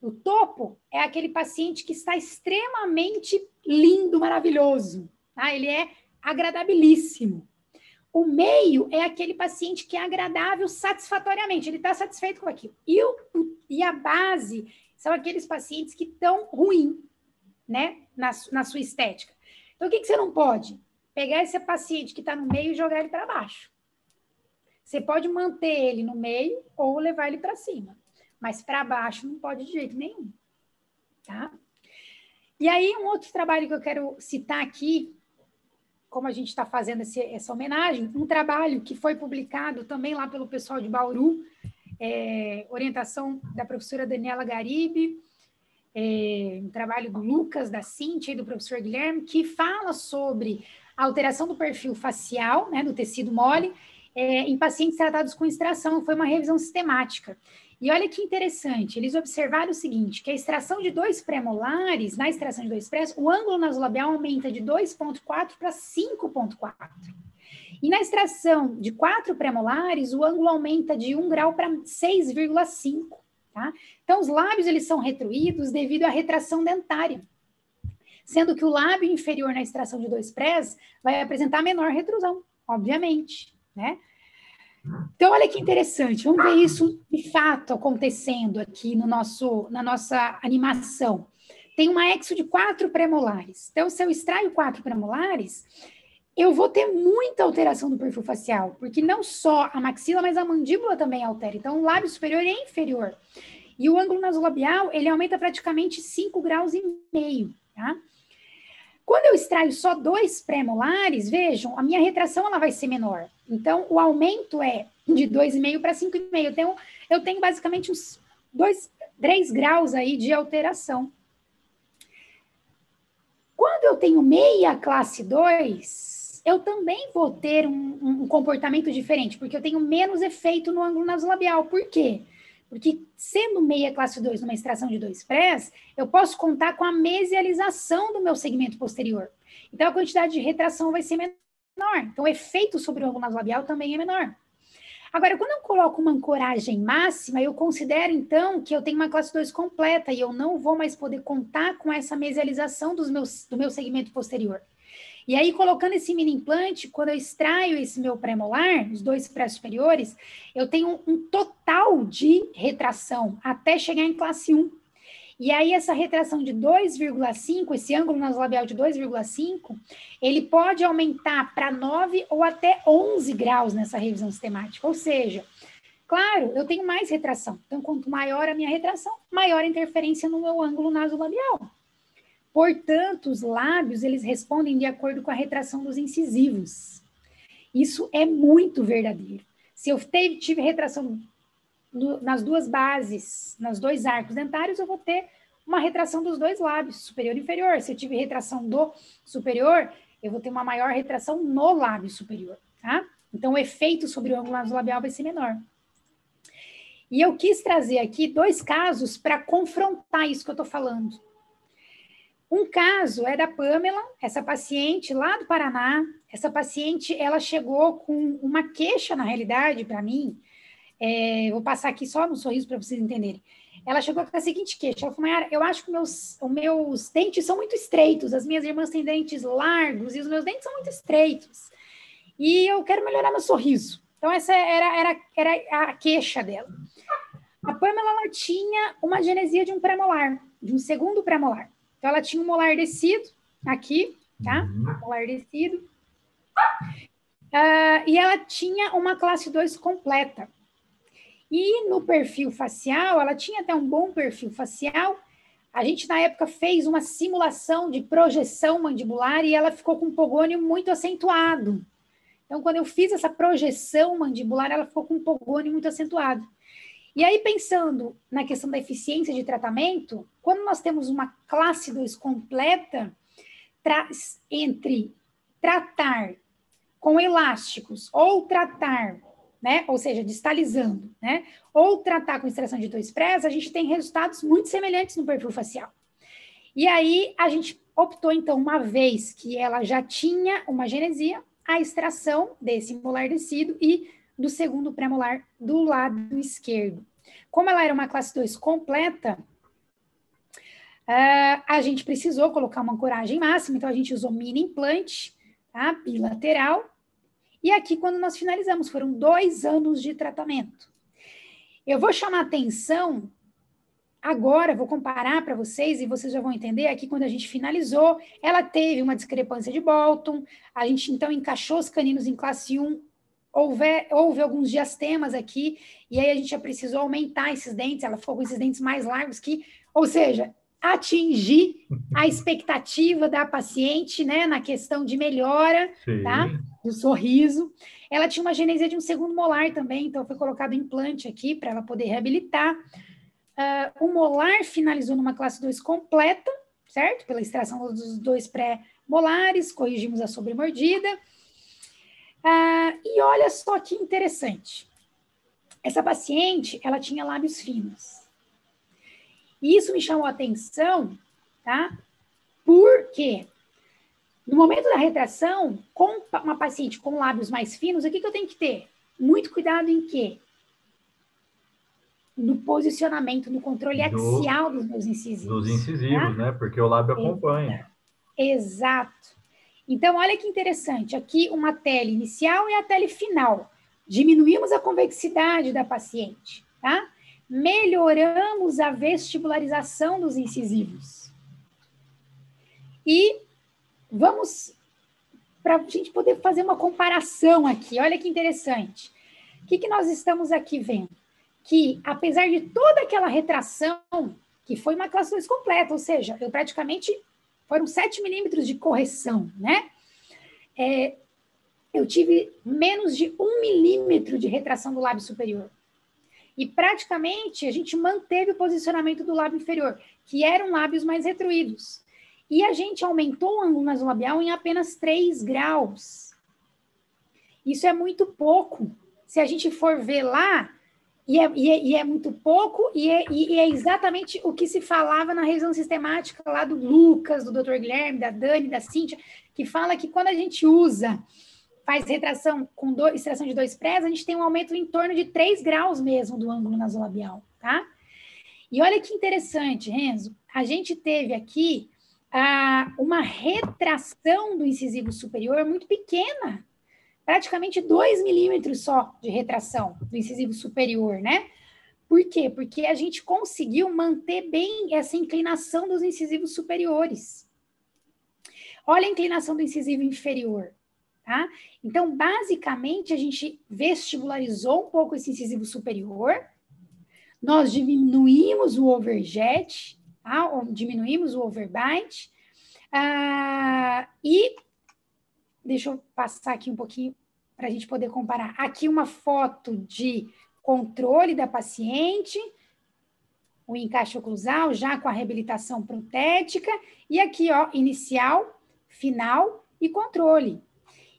O topo é aquele paciente que está extremamente lindo, maravilhoso. Tá? Ele é agradabilíssimo. O meio é aquele paciente que é agradável satisfatoriamente, ele está satisfeito com aquilo. E, o, e a base são aqueles pacientes que estão ruim, né, na, na sua estética. Então, o que, que você não pode? Pegar esse paciente que está no meio e jogar ele para baixo. Você pode manter ele no meio ou levar ele para cima, mas para baixo não pode de jeito nenhum, tá? E aí, um outro trabalho que eu quero citar aqui como a gente está fazendo esse, essa homenagem, um trabalho que foi publicado também lá pelo pessoal de Bauru, é, orientação da professora Daniela Garibe, é, um trabalho do Lucas, da Cintia e do professor Guilherme, que fala sobre a alteração do perfil facial, né, do tecido mole, é, em pacientes tratados com extração. Foi uma revisão sistemática. E olha que interessante, eles observaram o seguinte, que a extração de dois pré-molares, na extração de dois prés, o ângulo nasolabial aumenta de 2,4 para 5,4. E na extração de quatro pré-molares, o ângulo aumenta de 1 grau para 6,5. Tá? Então, os lábios, eles são retruídos devido à retração dentária, sendo que o lábio inferior na extração de dois prés vai apresentar menor retrusão, obviamente, né? Então, olha que interessante, vamos ver isso de fato acontecendo aqui no nosso, na nossa animação. Tem uma exo de quatro premolares. Então, se eu extraio quatro premolares, eu vou ter muita alteração do perfil facial, porque não só a maxila, mas a mandíbula também altera. Então, o lábio superior e inferior. E o ângulo nasolabial, ele aumenta praticamente 5 graus e meio, tá? Quando eu extraio só dois pré-molares, vejam, a minha retração ela vai ser menor. Então, o aumento é de 2,5 para 5,5. Então, eu tenho basicamente uns 2, 3 graus aí de alteração. Quando eu tenho meia classe 2, eu também vou ter um, um, comportamento diferente, porque eu tenho menos efeito no ângulo nasolabial. Por quê? Porque sendo meia classe 2 numa extração de dois prés, eu posso contar com a mesialização do meu segmento posterior. Então, a quantidade de retração vai ser menor. Então, o efeito sobre o ângulo nasolabial também é menor. Agora, quando eu coloco uma ancoragem máxima, eu considero, então, que eu tenho uma classe 2 completa e eu não vou mais poder contar com essa mesialização dos meus, do meu segmento posterior. E aí, colocando esse mini implante, quando eu extraio esse meu pré-molar, os dois pré-superiores, eu tenho um total de retração até chegar em classe 1. E aí, essa retração de 2,5, esse ângulo nasolabial de 2,5, ele pode aumentar para 9 ou até 11 graus nessa revisão sistemática. Ou seja, claro, eu tenho mais retração. Então, quanto maior a minha retração, maior a interferência no meu ângulo nasolabial. Portanto, os lábios, eles respondem de acordo com a retração dos incisivos. Isso é muito verdadeiro. Se eu teve, tive retração nas duas bases, nos dois arcos dentários, eu vou ter uma retração dos dois lábios, superior e inferior. Se eu tive retração do superior, eu vou ter uma maior retração no lábio superior, tá? Então, o efeito sobre o ângulo nasolabial vai ser menor. E eu quis trazer aqui dois casos para confrontar isso que eu estou falando. Um caso é da Pamela, essa paciente lá do Paraná. Essa paciente, ela chegou com uma queixa, na realidade, para mim. É, vou passar aqui só no sorriso para vocês entenderem. Ela chegou com a seguinte queixa. Ela falou, Mayara, eu acho que meus, os meus dentes são muito estreitos. As minhas irmãs têm dentes largos e os meus dentes são muito estreitos. E eu quero melhorar meu sorriso. Então, essa era, era, era a queixa dela. A Pamela, ela tinha uma genesia de um pré-molar, de um segundo pré-molar. Então, ela tinha um molar descido aqui, tá? Uhum. Molar descido. Uh, e ela tinha uma classe 2 completa. E no perfil facial, ela tinha até um bom perfil facial. A gente, na época, fez uma simulação de projeção mandibular e ela ficou com um pogônio muito acentuado. Então, quando eu fiz essa projeção mandibular, ela ficou com um pogônio muito acentuado. E aí, pensando na questão da eficiência de tratamento, quando nós temos uma classe 2 completa, entre tratar com elásticos ou tratar, né, ou seja, distalizando, né, ou tratar com extração de dois prés, a gente tem resultados muito semelhantes no perfil facial. E aí, a gente optou, então, uma vez que ela já tinha uma genesia, a extração desse molar descido e do segundo pré-molar do lado esquerdo. Como ela era uma classe 2 completa, uh, a gente precisou colocar uma ancoragem máxima, então a gente usou mini implante, tá? bilateral. E aqui, quando nós finalizamos, foram dois anos de tratamento. Eu vou chamar atenção agora, vou comparar para vocês e vocês já vão entender aqui quando a gente finalizou, ela teve uma discrepância de Bolton, a gente então encaixou os caninos em classe 1 houve, houve alguns diastemas aqui, e aí a gente já precisou aumentar esses dentes, ela ficou com esses dentes mais largos que, ou seja, atingir a expectativa da paciente, né, na questão de melhora, Sim. tá, do sorriso. Ela tinha uma genesia de um segundo molar também, então foi colocado implante aqui para ela poder reabilitar. Uh, o molar finalizou numa classe 2 completa, certo? Pela extração dos dois pré-molares, corrigimos a sobremordida. Ah, e olha só que interessante. Essa paciente, ela tinha lábios finos. E isso me chamou a atenção, tá? Porque no momento da retração, com uma paciente com lábios mais finos, o que, que eu tenho que ter? Muito cuidado em quê? no posicionamento, no controle do, axial dos meus incisivos. Dos incisivos, tá? né? Porque o lábio acompanha. Exato. Então, olha que interessante. Aqui uma tele inicial e a tele final. Diminuímos a convexidade da paciente, tá? Melhoramos a vestibularização dos incisivos. E vamos para a gente poder fazer uma comparação aqui. Olha que interessante. O que, que nós estamos aqui vendo? Que, apesar de toda aquela retração, que foi uma classe 2 completa, ou seja, eu praticamente foram 7 milímetros de correção, né? É, eu tive menos de 1 milímetro de retração do lábio superior. E praticamente a gente manteve o posicionamento do lábio inferior, que eram lábios mais retruídos. E a gente aumentou o ângulo nasolabial em apenas 3 graus. Isso é muito pouco. Se a gente for ver lá, e é, e é, e é muito pouco, e é, e é, exatamente o que se falava na revisão sistemática lá do Lucas, do Dr. Guilherme, da Dani, da Cíntia, que fala que quando a gente usa, faz retração com do, extração de dois prés, a gente tem um aumento em torno de 3 graus mesmo do ângulo nasolabial, tá? E olha que interessante, Renzo, a gente teve aqui ah, uma retração do incisivo superior muito pequena, praticamente 2 milímetros só de retração do incisivo superior, né? Por quê? Porque a gente conseguiu manter bem essa inclinação dos incisivos superiores. Olha a inclinação do incisivo inferior, tá? Então, basicamente, a gente vestibularizou um pouco esse incisivo superior, nós diminuímos o overjet, tá? diminuímos o overbite, ah, e deixa eu passar aqui um pouquinho para a gente poder comparar. Aqui uma foto de controle da paciente, o encaixe oclusal, já com a reabilitação protética, e aqui, ó, inicial, final e controle.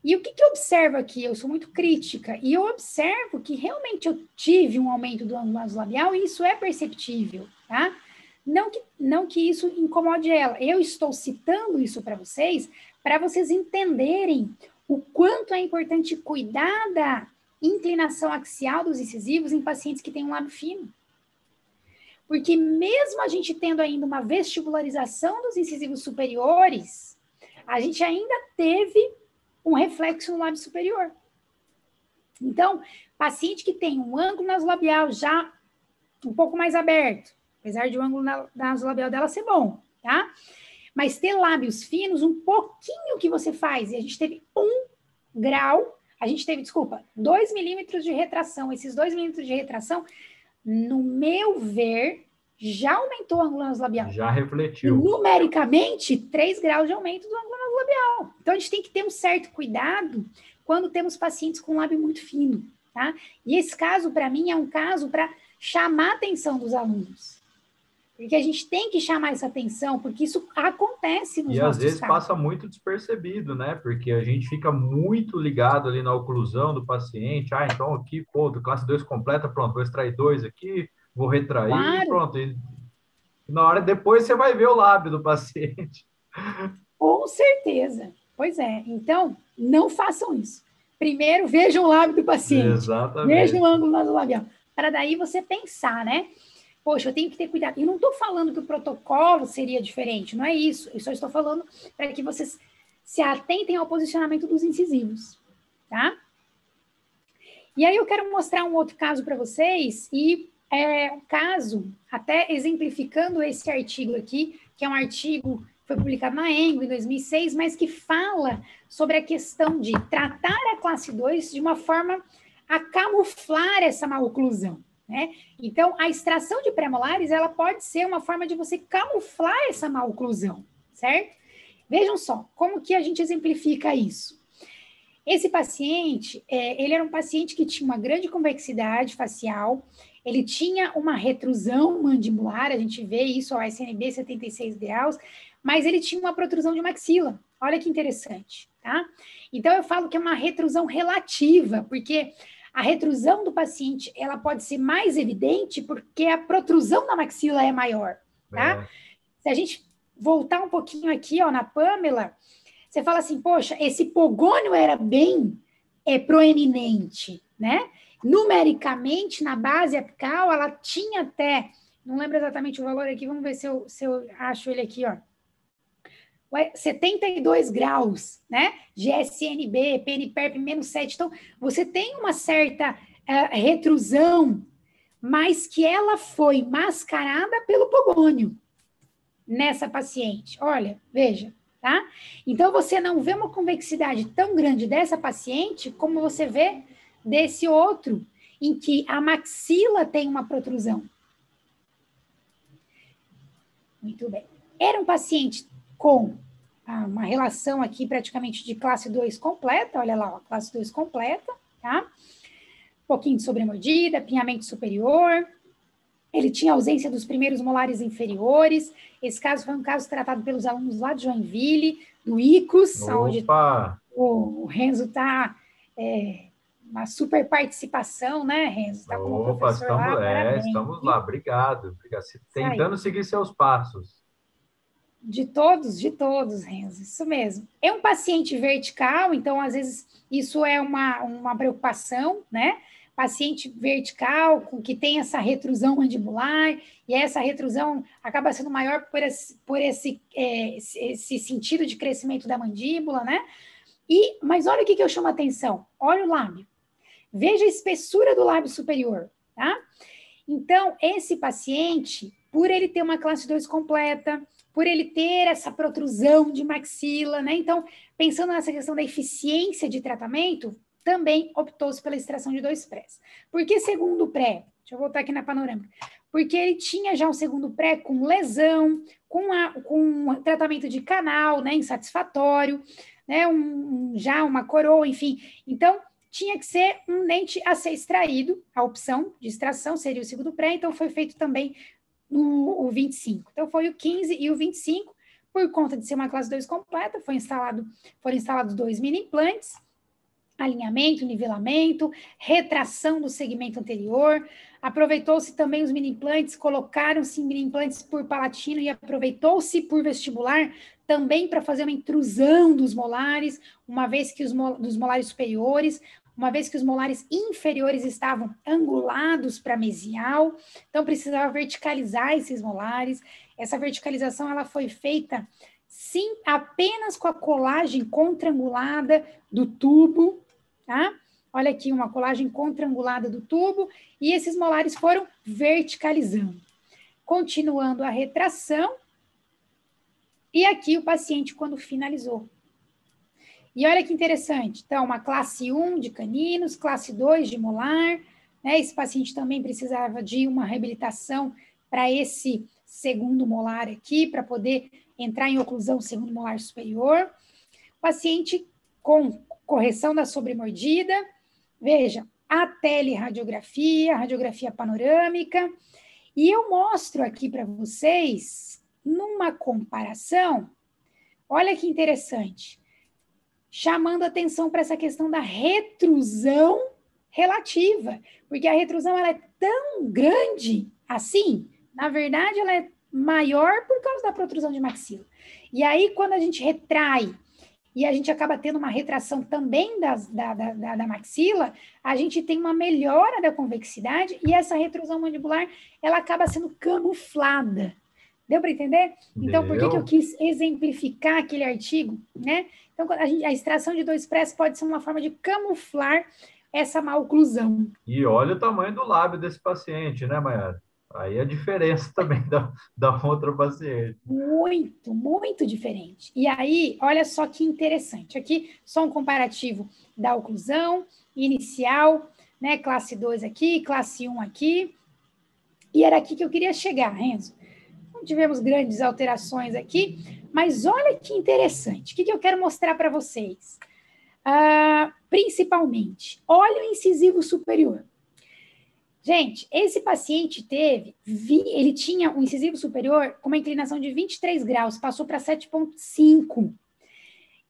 E o que, que eu observo aqui? Eu sou muito crítica, e eu observo que realmente eu tive um aumento do ângulo labial, e isso é perceptível, tá? Não que, não que isso incomode ela. Eu estou citando isso para vocês, para vocês entenderem o quanto é importante cuidar da inclinação axial dos incisivos em pacientes que têm um lábio fino. Porque mesmo a gente tendo ainda uma vestibularização dos incisivos superiores, a gente ainda teve um reflexo no lábio superior. Então, paciente que tem um ângulo nasolabial já um pouco mais aberto, apesar de o ângulo nasolabial dela ser bom, tá? Mas ter lábios finos, um pouquinho que você faz, e a gente teve um grau, a gente teve, desculpa, dois milímetros de retração. Esses dois milímetros de retração, no meu ver, já aumentou o ângulo nasolabial. Já refletiu. E, numericamente, 3 graus de aumento do ângulo nasolabial. Então, a gente tem que ter um certo cuidado quando temos pacientes com lábio muito fino, tá? E esse caso, para mim, é um caso para chamar a atenção dos alunos. Porque a gente tem que chamar essa atenção, porque isso acontece nos E às vezes casos. passa muito despercebido, né? Porque a gente fica muito ligado ali na oclusão do paciente. Ah, então aqui, pô, do classe 2 completa, pronto, vou extrair dois aqui, vou retrair, claro. pronto. E na hora depois você vai ver o lábio do paciente. Com certeza. Pois é. Então, não façam isso. Primeiro, vejam o lábio do paciente. Exatamente. Vejam o ângulo labial. Para daí você pensar, né? Poxa, eu tenho que ter cuidado. E não estou falando que o protocolo seria diferente, não é isso. Eu só estou falando para que vocês se atentem ao posicionamento dos incisivos, tá? E aí eu quero mostrar um outro caso para vocês, e é um caso, até exemplificando esse artigo aqui, que é um artigo que foi publicado na Engo em 2006, mas que fala sobre a questão de tratar a classe 2 de uma forma a camuflar essa maloclusão. Né? Então, a extração de pré-molares, ela pode ser uma forma de você camuflar essa maloclusão, certo? Vejam só, como que a gente exemplifica isso? Esse paciente, é, ele era um paciente que tinha uma grande convexidade facial, ele tinha uma retrusão mandibular, a gente vê isso ao SNB 76 graus, mas ele tinha uma protrusão de maxila. Olha que interessante, tá? Então eu falo que é uma retrusão relativa, porque a retrusão do paciente ela pode ser mais evidente porque a protrusão da maxila é maior, tá? É. Se a gente voltar um pouquinho aqui, ó, na Pamela, você fala assim, poxa, esse pogônio era bem é, proeminente, né? numericamente, na base apical, ela tinha até, não lembro exatamente o valor aqui, vamos ver se eu, se eu acho ele aqui, ó. 72 graus, né? GSNB, PNPERP menos 7. Então, você tem uma certa uh, retrusão, mas que ela foi mascarada pelo pogônio nessa paciente. Olha, veja, tá? Então, você não vê uma convexidade tão grande dessa paciente como você vê desse outro, em que a maxila tem uma protrusão. Muito bem. Era um paciente com ah, uma relação aqui praticamente de classe 2 completa, olha lá, ó, classe 2 completa, tá? Um pouquinho de sobremordida, apinhamento superior. Ele tinha ausência dos primeiros molares inferiores. Esse caso foi um caso tratado pelos alunos lá de Joinville, do ICOS, Opa. onde o, Renzo está é, uma super participação, né, Renzo? Tá Opa, estamos, lá, é, estamos lá, obrigado. obrigado. Tentando seguir seus passos. De todos, de todos, Renzo, isso mesmo. É um paciente vertical, então, às vezes, isso é uma, uma preocupação, né? Paciente vertical, que tem essa retrusão mandibular, e essa retrusão acaba sendo maior por esse, por esse, é, esse sentido de crescimento da mandíbula, né? E, mas olha o que, que eu chamo a atenção: olha o lábio. Veja a espessura do lábio superior, tá? Então, esse paciente, por ele ter uma classe 2 completa, por ele ter essa protrusão de maxila, né? Então, pensando nessa questão da eficiência de tratamento, também optou-se pela extração de dois prés. Por que segundo pré? Deixa eu voltar aqui na panorâmica. Porque ele tinha já um segundo pré com lesão, com, a, com um tratamento de canal, né, insatisfatório, né, um, já uma coroa, enfim. Então, tinha que ser um dente a ser extraído, a opção de extração seria o segundo pré, então foi feito também no o 25. Então foi o 15 e o 25, por conta de ser uma classe 2 completa, foi instalado, foram instalados dois mini implantes, alinhamento, nivelamento, retração do segmento anterior. Aproveitou-se também os mini implantes, colocaram-se mini implantes por palatino e aproveitou-se por vestibular também para fazer uma intrusão dos molares, uma vez que os dos molares superiores, uma vez que os molares inferiores estavam angulados para mesial, então precisava verticalizar esses molares. Essa verticalização ela foi feita sim apenas com a colagem contrangulada do tubo, tá? Olha aqui uma colagem contrangulada do tubo e esses molares foram verticalizando. Continuando a retração, e aqui o paciente quando finalizou. E olha que interessante. Então, uma classe 1 de caninos, classe 2 de molar. Né? Esse paciente também precisava de uma reabilitação para esse segundo molar aqui, para poder entrar em oclusão segundo molar superior. Paciente com correção da sobremordida. Veja, a teleradiografia, radiografia panorâmica. E eu mostro aqui para vocês, numa comparação, olha que interessante chamando atenção para essa questão da retrusão relativa, porque a retrusão ela é tão grande assim, na verdade ela é maior por causa da protrusão de maxila. E aí quando a gente retrai e a gente acaba tendo uma retração também das, da, da, da, da, maxila, a gente tem uma melhora da convexidade e essa retrusão mandibular ela acaba sendo camuflada. Deu para entender? Então, Deu. por que, que eu quis exemplificar aquele artigo, né? Então, a, gente, a extração de dois prés pode ser uma forma de camuflar essa maloclusão. E olha o tamanho do lábio desse paciente, né, Mayara? Aí a diferença também da, da outra paciente. Muito, muito diferente. E aí, olha só que interessante. Aqui, só um comparativo da oclusão inicial, né? Classe 2 aqui, classe 1 aqui. E era aqui que eu queria chegar, Renzo. Tivemos grandes alterações aqui, mas olha que interessante. O que, que eu quero mostrar para vocês? Uh, principalmente, olha o incisivo superior. Gente, esse paciente teve, ele tinha um incisivo superior com uma inclinação de 23 graus, passou para 7,5.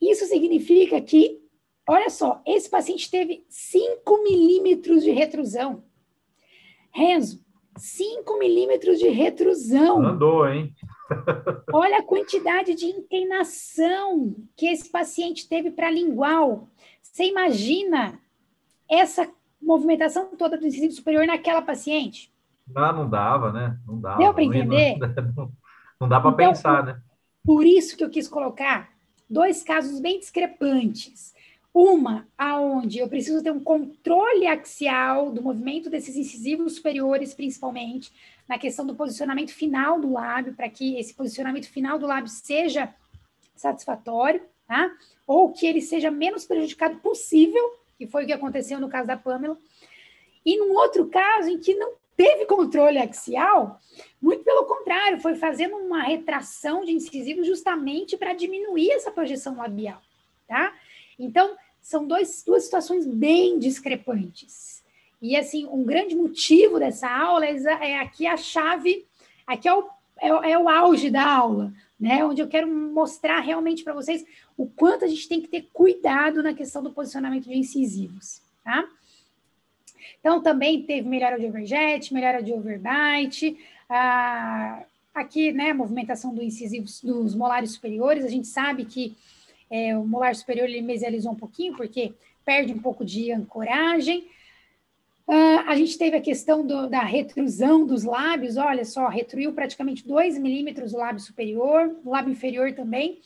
Isso significa que, olha só, esse paciente teve 5 milímetros de retrusão. Renzo, 5 milímetros de retrusão. Andou, hein? Olha a quantidade de inclinação que esse paciente teve para lingual. Você imagina essa movimentação toda do incisivo superior naquela paciente? Não, não dava, né? Não dava. Deu para entender? Não, não dá para então, pensar, né? Por isso que eu quis colocar dois casos bem discrepantes. Uma, aonde eu preciso ter um controle axial do movimento desses incisivos superiores, principalmente, na questão do posicionamento final do lábio, para que esse posicionamento final do lábio seja satisfatório, tá? Ou que ele seja menos prejudicado possível, que foi o que aconteceu no caso da Pamela. E num outro caso em que não teve controle axial, muito pelo contrário, foi fazendo uma retração de incisivos justamente para diminuir essa projeção labial, tá? Então, são dois, duas situações bem discrepantes. E, assim, um grande motivo dessa aula é, é aqui a chave, aqui é o, é, é o auge da aula, né? Onde eu quero mostrar realmente para vocês o quanto a gente tem que ter cuidado na questão do posicionamento de incisivos, tá? Então, também teve melhora de overjet, melhora de overbite, ah, aqui, né, movimentação do incisivo, dos molares superiores, a gente sabe que é, o molar superior ele mesializou um pouquinho, porque perde um pouco de ancoragem. Ah, a gente teve a questão do, da retrusão dos lábios, olha só, retruiu praticamente 2 milímetros o lábio superior, o lábio inferior também.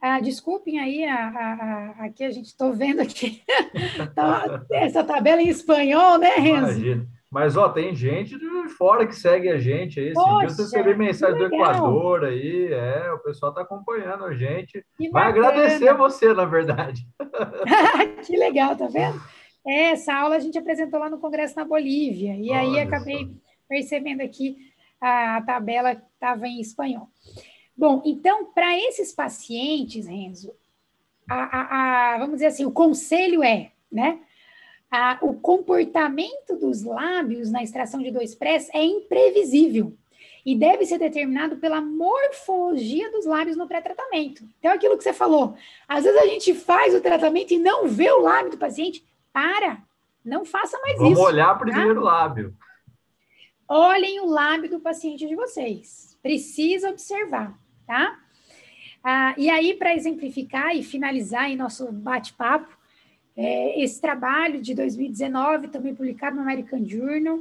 Ah, desculpem aí, a, a, a, aqui a gente estou vendo aqui tá, essa tabela em espanhol, né, Renzo? Imagina. Mas, ó, tem gente de fora que segue a gente aí. Poxa, você receber mensagem do Equador aí, é, o pessoal está acompanhando a gente. Que Vai bacana. agradecer você, na verdade. que legal, tá vendo? É, essa aula a gente apresentou lá no Congresso na Bolívia, e Olha aí acabei percebendo aqui a, tabela estava em espanhol. Bom, então, para esses pacientes, Renzo, a, a, a, vamos dizer assim, o conselho é, né? O comportamento dos lábios na extração de dois prés é imprevisível e deve ser determinado pela morfologia dos lábios no pré-tratamento. Então, aquilo que você falou, às vezes a gente faz o tratamento e não vê o lábio do paciente. Para, não faça mais Vamos isso. Vamos olhar primeiro tá? o lábio. Olhem o lábio do paciente de vocês. Precisa observar tá? Ah, e aí, para exemplificar e finalizar em nosso bate-papo, é, esse trabalho de 2019, também publicado no American Journal,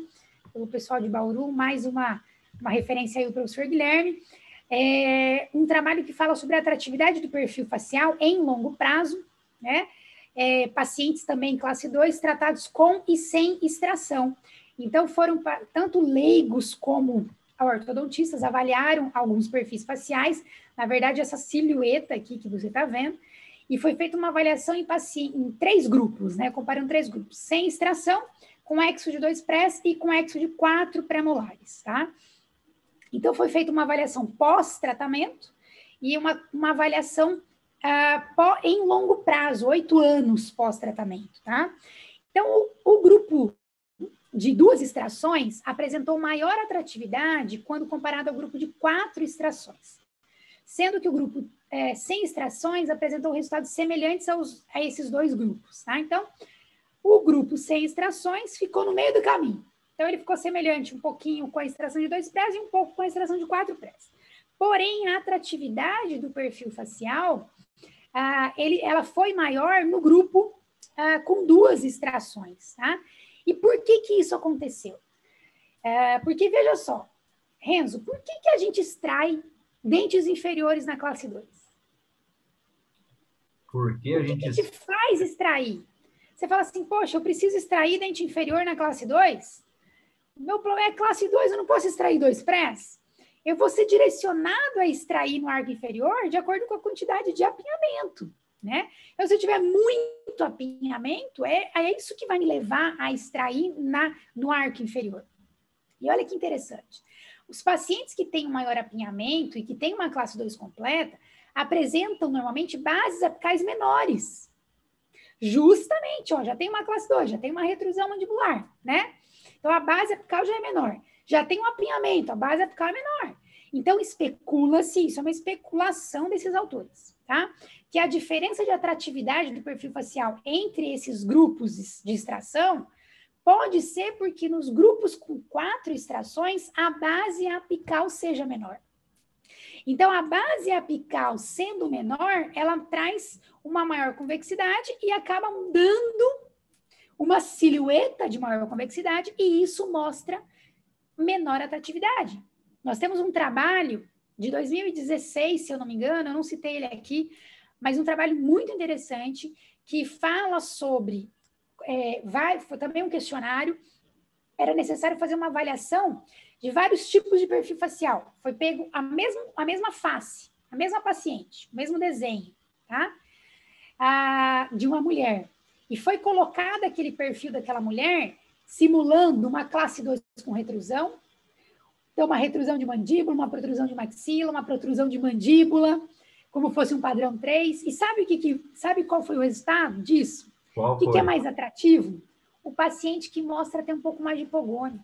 pelo pessoal de Bauru, mais uma, uma referência aí do professor Guilherme, é um trabalho que fala sobre a atratividade do perfil facial em longo prazo, né? É, pacientes também classe 2 tratados com e sem extração. Então, foram tanto leigos como ortodontistas avaliaram alguns perfis faciais, na verdade, essa silhueta aqui que você está vendo, e foi feita uma avaliação em, em três grupos, né? Comparando três grupos, sem extração, com exo de dois prés e com exo de quatro pré-molares, tá? Então, foi feita uma avaliação pós-tratamento e uma, uma avaliação uh, pó, em longo prazo, oito anos pós-tratamento, tá? Então, o, o grupo de duas extrações apresentou maior atratividade quando comparado ao grupo de quatro extrações, sendo que o grupo é, sem extrações apresentou resultados semelhantes aos, a esses dois grupos. Tá? Então, o grupo sem extrações ficou no meio do caminho. Então, ele ficou semelhante um pouquinho com a extração de dois prés e um pouco com a extração de quatro prés. Porém, a atratividade do perfil facial, ah, ele, ela foi maior no grupo ah, com duas extrações, tá? E por que que isso aconteceu? É, porque, veja só, Renzo, por que, que a gente extrai dentes inferiores na classe 2? Porque a gente... que a gente faz extrair? Você fala assim, poxa, eu preciso extrair dente inferior na classe 2? O meu problema é classe 2, eu não posso extrair dois prés? Eu vou ser direcionado a extrair no arco inferior de acordo com a quantidade de apinhamento né? Então, se eu tiver muito apinhamento, é, é isso que vai me levar a extrair na, no arco inferior. E olha que interessante. Os pacientes que têm um maior apinhamento e que têm uma classe 2 completa apresentam normalmente bases apicais menores. Justamente, ó, já tem uma classe 2, já tem uma retrusão mandibular, né? Então a base apical já é menor. Já tem um apinhamento, a base apical é menor. Então especula-se, isso é uma especulação desses autores, tá? que a diferença de atratividade do perfil facial entre esses grupos de extração pode ser porque nos grupos com quatro extrações a base apical seja menor. Então, a base apical sendo menor, ela traz uma maior convexidade e acaba mudando uma silhueta de maior convexidade e isso mostra menor atratividade. Nós temos um trabalho de 2016, se eu não me engano, eu não citei ele aqui, mas um trabalho muito interessante que fala sobre, é, vai, foi também um questionário, era necessário fazer uma avaliação de vários tipos de perfil facial. Foi pego a mesma, a mesma face, a mesma paciente, o mesmo desenho, tá? Ah, de uma mulher. E foi colocado aquele perfil daquela mulher simulando uma classe 2 com retrusão. Então, uma retrusão de mandíbula, uma protrusão de maxila, uma protrusão de mandíbula, como fosse um padrão 3. E sabe o que, que sabe qual foi o resultado disso? Qual o que, que, é mais atrativo? O paciente que mostra ter um pouco mais de hipogônio.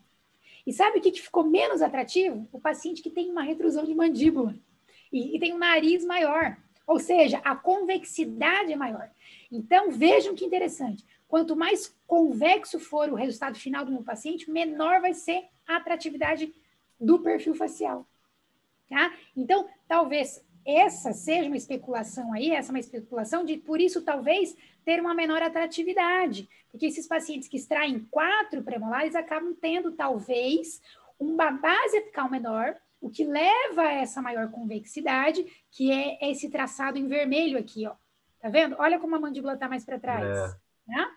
E sabe o que, que ficou menos atrativo? O paciente que tem uma retrusão de mandíbula e, e tem um nariz maior. Ou seja, a convexidade é maior. Então, vejam que interessante. Quanto mais convexo for o resultado final do meu paciente, menor vai ser a atratividade do perfil facial. Tá? Então, talvez essa seja uma especulação aí, essa é uma especulação de, por isso, talvez, ter uma menor atratividade. Porque esses pacientes que extraem quatro premolares acabam tendo, talvez, uma base apical menor, o que leva a essa maior convexidade, que é esse traçado em vermelho aqui, ó. Tá vendo? Olha como a mandíbula está mais para trás. É. Né?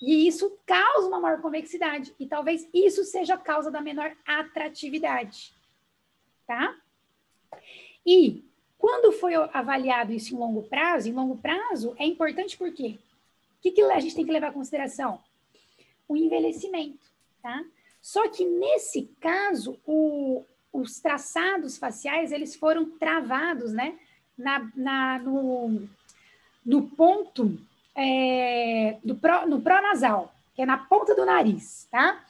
E isso causa uma maior convexidade. E talvez isso seja a causa da menor atratividade. Tá? E quando foi avaliado isso em longo prazo, em longo prazo é importante porque o que, que a gente tem que levar em consideração? O envelhecimento, tá? Só que nesse caso, o, os traçados faciais, eles foram travados, né? Na, na, no, no ponto é, do pro, no pronasal, que é na ponta do nariz, tá?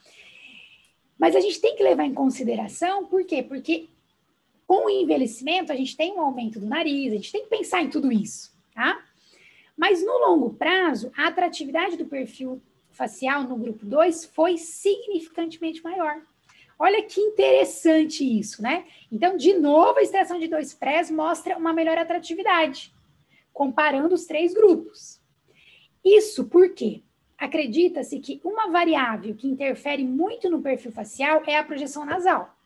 Mas a gente tem que levar em consideração, por quê? Porque com o envelhecimento, a gente tem um aumento do nariz, a gente tem que pensar em tudo isso, tá? Mas no longo prazo, a atratividade do perfil facial no grupo 2 foi significantemente maior. Olha que interessante isso, né? Então, de novo, a extração de dois prés mostra uma melhor atratividade comparando os três grupos. Isso porque acredita-se que uma variável que interfere muito no perfil facial é a projeção nasal.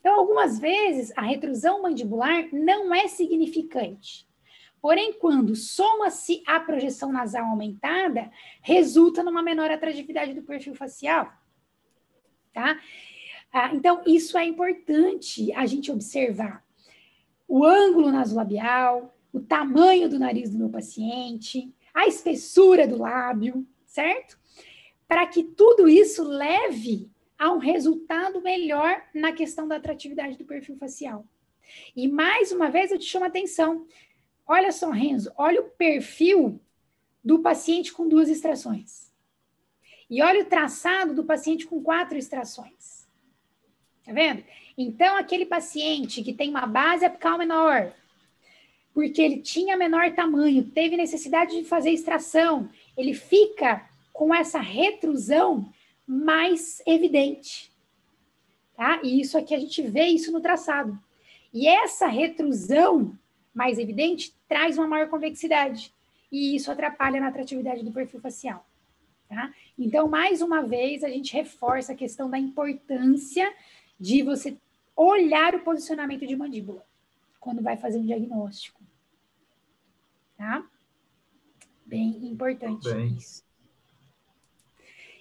Então, algumas vezes, a retrusão mandibular não é significante. Porém, quando soma-se a projeção nasal aumentada, resulta numa menor atratividade do perfil facial. Tá? Ah, então, isso é importante a gente observar. O ângulo nasolabial, o tamanho do nariz do meu paciente, a espessura do lábio, certo? Para que tudo isso leve a um resultado melhor na questão da atratividade do perfil facial. E mais uma vez eu te chamo a atenção. Olha só, Renzo, olha o perfil do paciente com duas extrações. E olha o traçado do paciente com quatro extrações. Tá vendo? Então, aquele paciente que tem uma base apical menor, porque ele tinha menor tamanho, teve necessidade de fazer extração, ele fica com essa retrusão mais evidente. Tá? E isso aqui a gente vê isso no traçado. E essa retrusão mais evidente traz uma maior convexidade. E isso atrapalha na atratividade do perfil facial. Tá? Então, mais uma vez, a gente reforça a questão da importância de você olhar o posicionamento de mandíbula quando vai fazer um diagnóstico tá? Bem importante Bem. isso.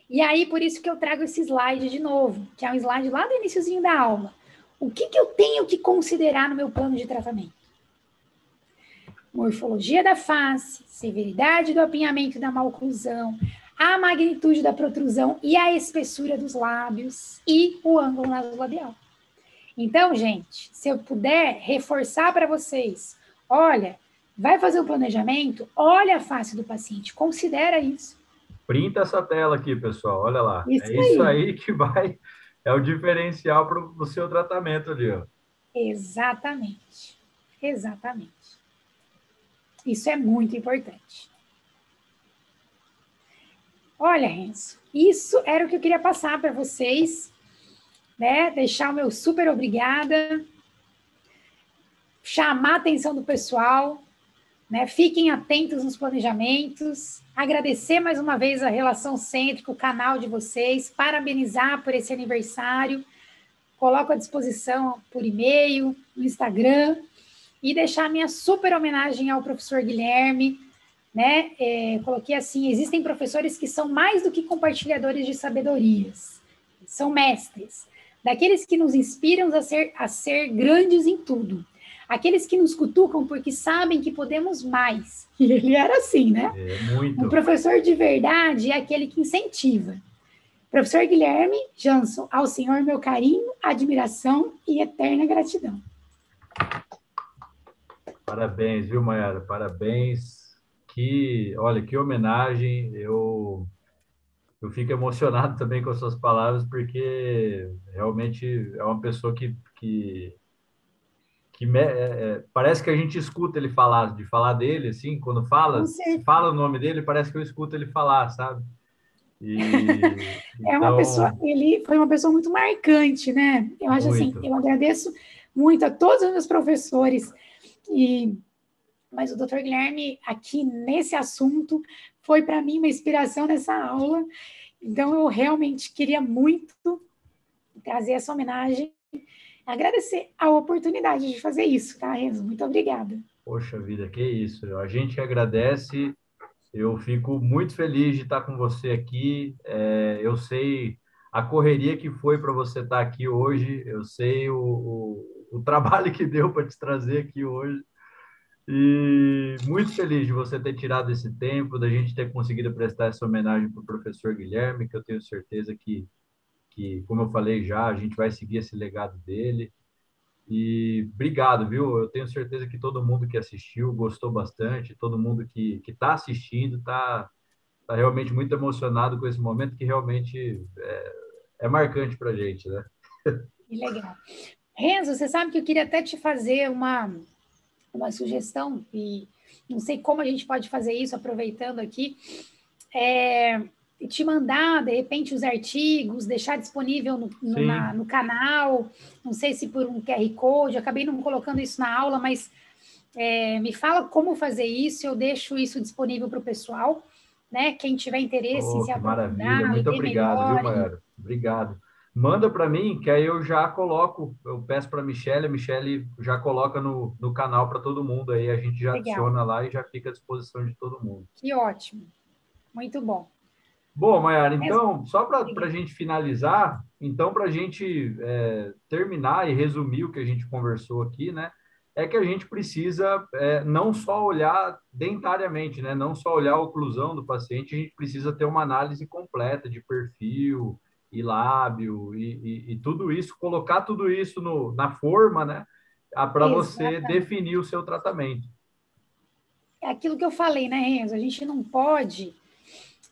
E aí, por isso que eu trago esse slide de novo, que é um slide lá do iníciozinho da aula. O que, que eu tenho que considerar no meu plano de tratamento? Morfologia da face, severidade do apinhamento da maloclusão, a magnitude da protrusão e a espessura dos lábios e o ângulo nasolabial. Então, gente, se eu puder reforçar para vocês, olha, Vai fazer o planejamento, olha a face do paciente, considera isso. Printa essa tela aqui, pessoal, olha lá. Isso é aí. isso aí que vai, é o diferencial para o seu tratamento ali, ó. Exatamente, exatamente. Isso é muito importante. Olha, Renzo, isso era o que eu queria passar para vocês, né? Deixar o meu super obrigada, chamar a atenção do pessoal, Né? Fiquem atentos nos planejamentos. Agradecer mais uma vez a Relação Cêntrica, o canal de vocês. Parabenizar por esse aniversário. Coloco à disposição por e-mail, no Instagram. E deixar minha super homenagem ao professor Guilherme. Né? É, coloquei assim: existem professores que são mais do que compartilhadores de sabedorias, são mestres, daqueles que nos inspiram a ser, a ser grandes em tudo Aqueles que nos cutucam porque sabem que podemos mais. E ele era assim, né? É, muito. Um professor de verdade é aquele que incentiva. Professor Guilherme Jansson, ao senhor meu carinho, admiração e eterna gratidão. Parabéns, viu, Mayara? Parabéns. Que, olha, que homenagem. Eu eu fico emocionado também com as suas palavras, porque realmente é uma pessoa que, que que é, é, parece que a gente escuta ele falar, de falar dele, assim, quando fala, fala o nome dele, parece que eu escuto ele falar, sabe? E, é uma então... pessoa, ele foi uma pessoa muito marcante, né? Eu acho assim, muito. assim, eu agradeço muito a todos os meus professores, e mas o Dr. Guilherme, aqui nesse assunto, foi para mim uma inspiração nessa aula. Então, eu realmente queria muito trazer essa homenagem agradecer a oportunidade de fazer isso, tá, Renzo? Muito obrigada. Poxa vida, que isso. A gente agradece. Eu fico muito feliz de estar com você aqui. É, eu sei a correria que foi para você estar aqui hoje. Eu sei o, o, o trabalho que deu para te trazer aqui hoje. E muito feliz de você ter tirado esse tempo, da gente ter conseguido prestar essa homenagem para o professor Guilherme, que eu tenho certeza que que, como eu falei já, a gente vai seguir esse legado dele. E obrigado, viu? Eu tenho certeza que todo mundo que assistiu gostou bastante, todo mundo que está assistindo está tá realmente muito emocionado com esse momento que realmente é, é marcante para a gente, né? Que legal. Renzo, você sabe que eu queria até te fazer uma, uma sugestão, e não sei como a gente pode fazer isso aproveitando aqui. É, te mandar, de repente, os artigos, deixar disponível no, no, na, no, canal, não sei se por um QR Code, acabei não colocando isso na aula, mas é, me fala como fazer isso, eu deixo isso disponível para o pessoal, né? Quem tiver interesse oh, em se Maravilha, muito obrigado, melhor, viu, Mayara? Obrigado. Manda para mim, que aí eu já coloco, eu peço para a Michelle, a Michelle já coloca no, no canal para todo mundo, aí a gente já Legal. adiciona lá e já fica à disposição de todo mundo. Que ótimo, muito bom. Bom, Mayara, então, só para a gente finalizar, então, para a gente é, terminar e resumir o que a gente conversou aqui, né? É que a gente precisa é, não só olhar dentariamente, né? Não só olhar a oclusão do paciente, a gente precisa ter uma análise completa de perfil e lábio e, e, e tudo isso, colocar tudo isso no, na forma, né? Para você definir o seu tratamento. É aquilo que eu falei, né, Renzo? A gente não pode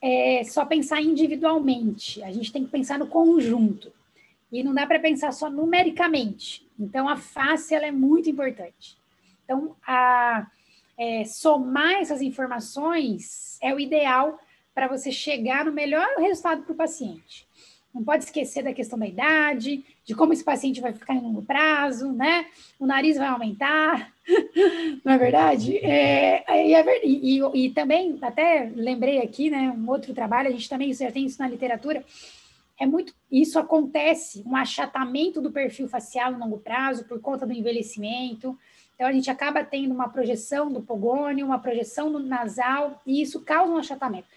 é, só pensar individualmente, a gente tem que pensar no conjunto. E não dá para pensar só numericamente. Então, a face ela é muito importante. Então, a, é, somar essas informações é o ideal para você chegar no melhor resultado para o paciente. Não pode esquecer da questão da idade, de como esse paciente vai ficar em longo prazo, né? O nariz vai aumentar, não é verdade? É, é, e, e, e, também, até lembrei aqui, né? Um outro trabalho, a gente também já tem isso na literatura. É muito, isso acontece, um achatamento do perfil facial em longo prazo por conta do envelhecimento. Então, a gente acaba tendo uma projeção do pogônio, uma projeção no nasal, e isso causa um achatamento.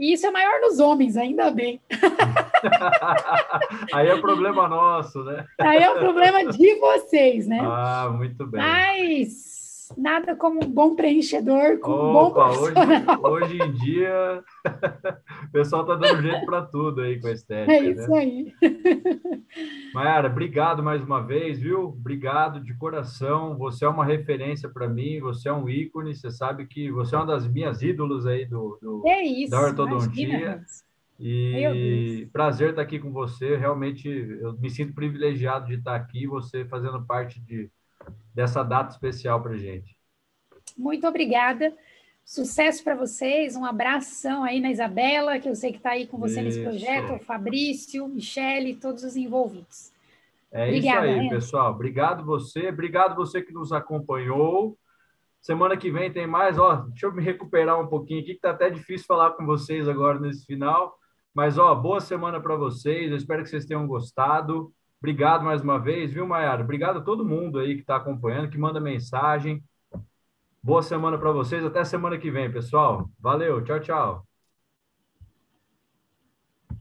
E isso é maior nos homens, ainda bem. Aí é problema nosso, né? Aí é problema de vocês, né? Ah, muito bem. Mas nada como um bom preenchedor com Opa, um bom profissional. Hoje, hoje em dia, o pessoal está dando jeito para tudo aí com a estética. É isso né? aí. Mayara, obrigado mais uma vez, viu? Obrigado de coração. Você é uma referência para mim, você é um ícone. Você sabe que você é uma das minhas ídolos aí do, do é isso, da ortodontia. E prazer estar aqui com você. Realmente, eu me sinto privilegiado de estar aqui, você fazendo parte de dessa data especial para gente. Muito obrigada. Sucesso para vocês, um abração aí na Isabela, que eu sei que está aí com você isso. nesse projeto, o Fabrício, Michele, todos os envolvidos. É Obrigada, isso aí, pessoal. Obrigado você, obrigado você que nos acompanhou. Semana que vem tem mais. Ó, deixa eu me recuperar um pouquinho aqui, que tá até difícil falar com vocês agora nesse final. Mas, ó, boa semana para vocês. Eu espero que vocês tenham gostado. Obrigado mais uma vez, viu, Maiara? Obrigado a todo mundo aí que está acompanhando, que manda mensagem. Boa semana para vocês. Até semana que vem, pessoal. Valeu. Tchau, tchau.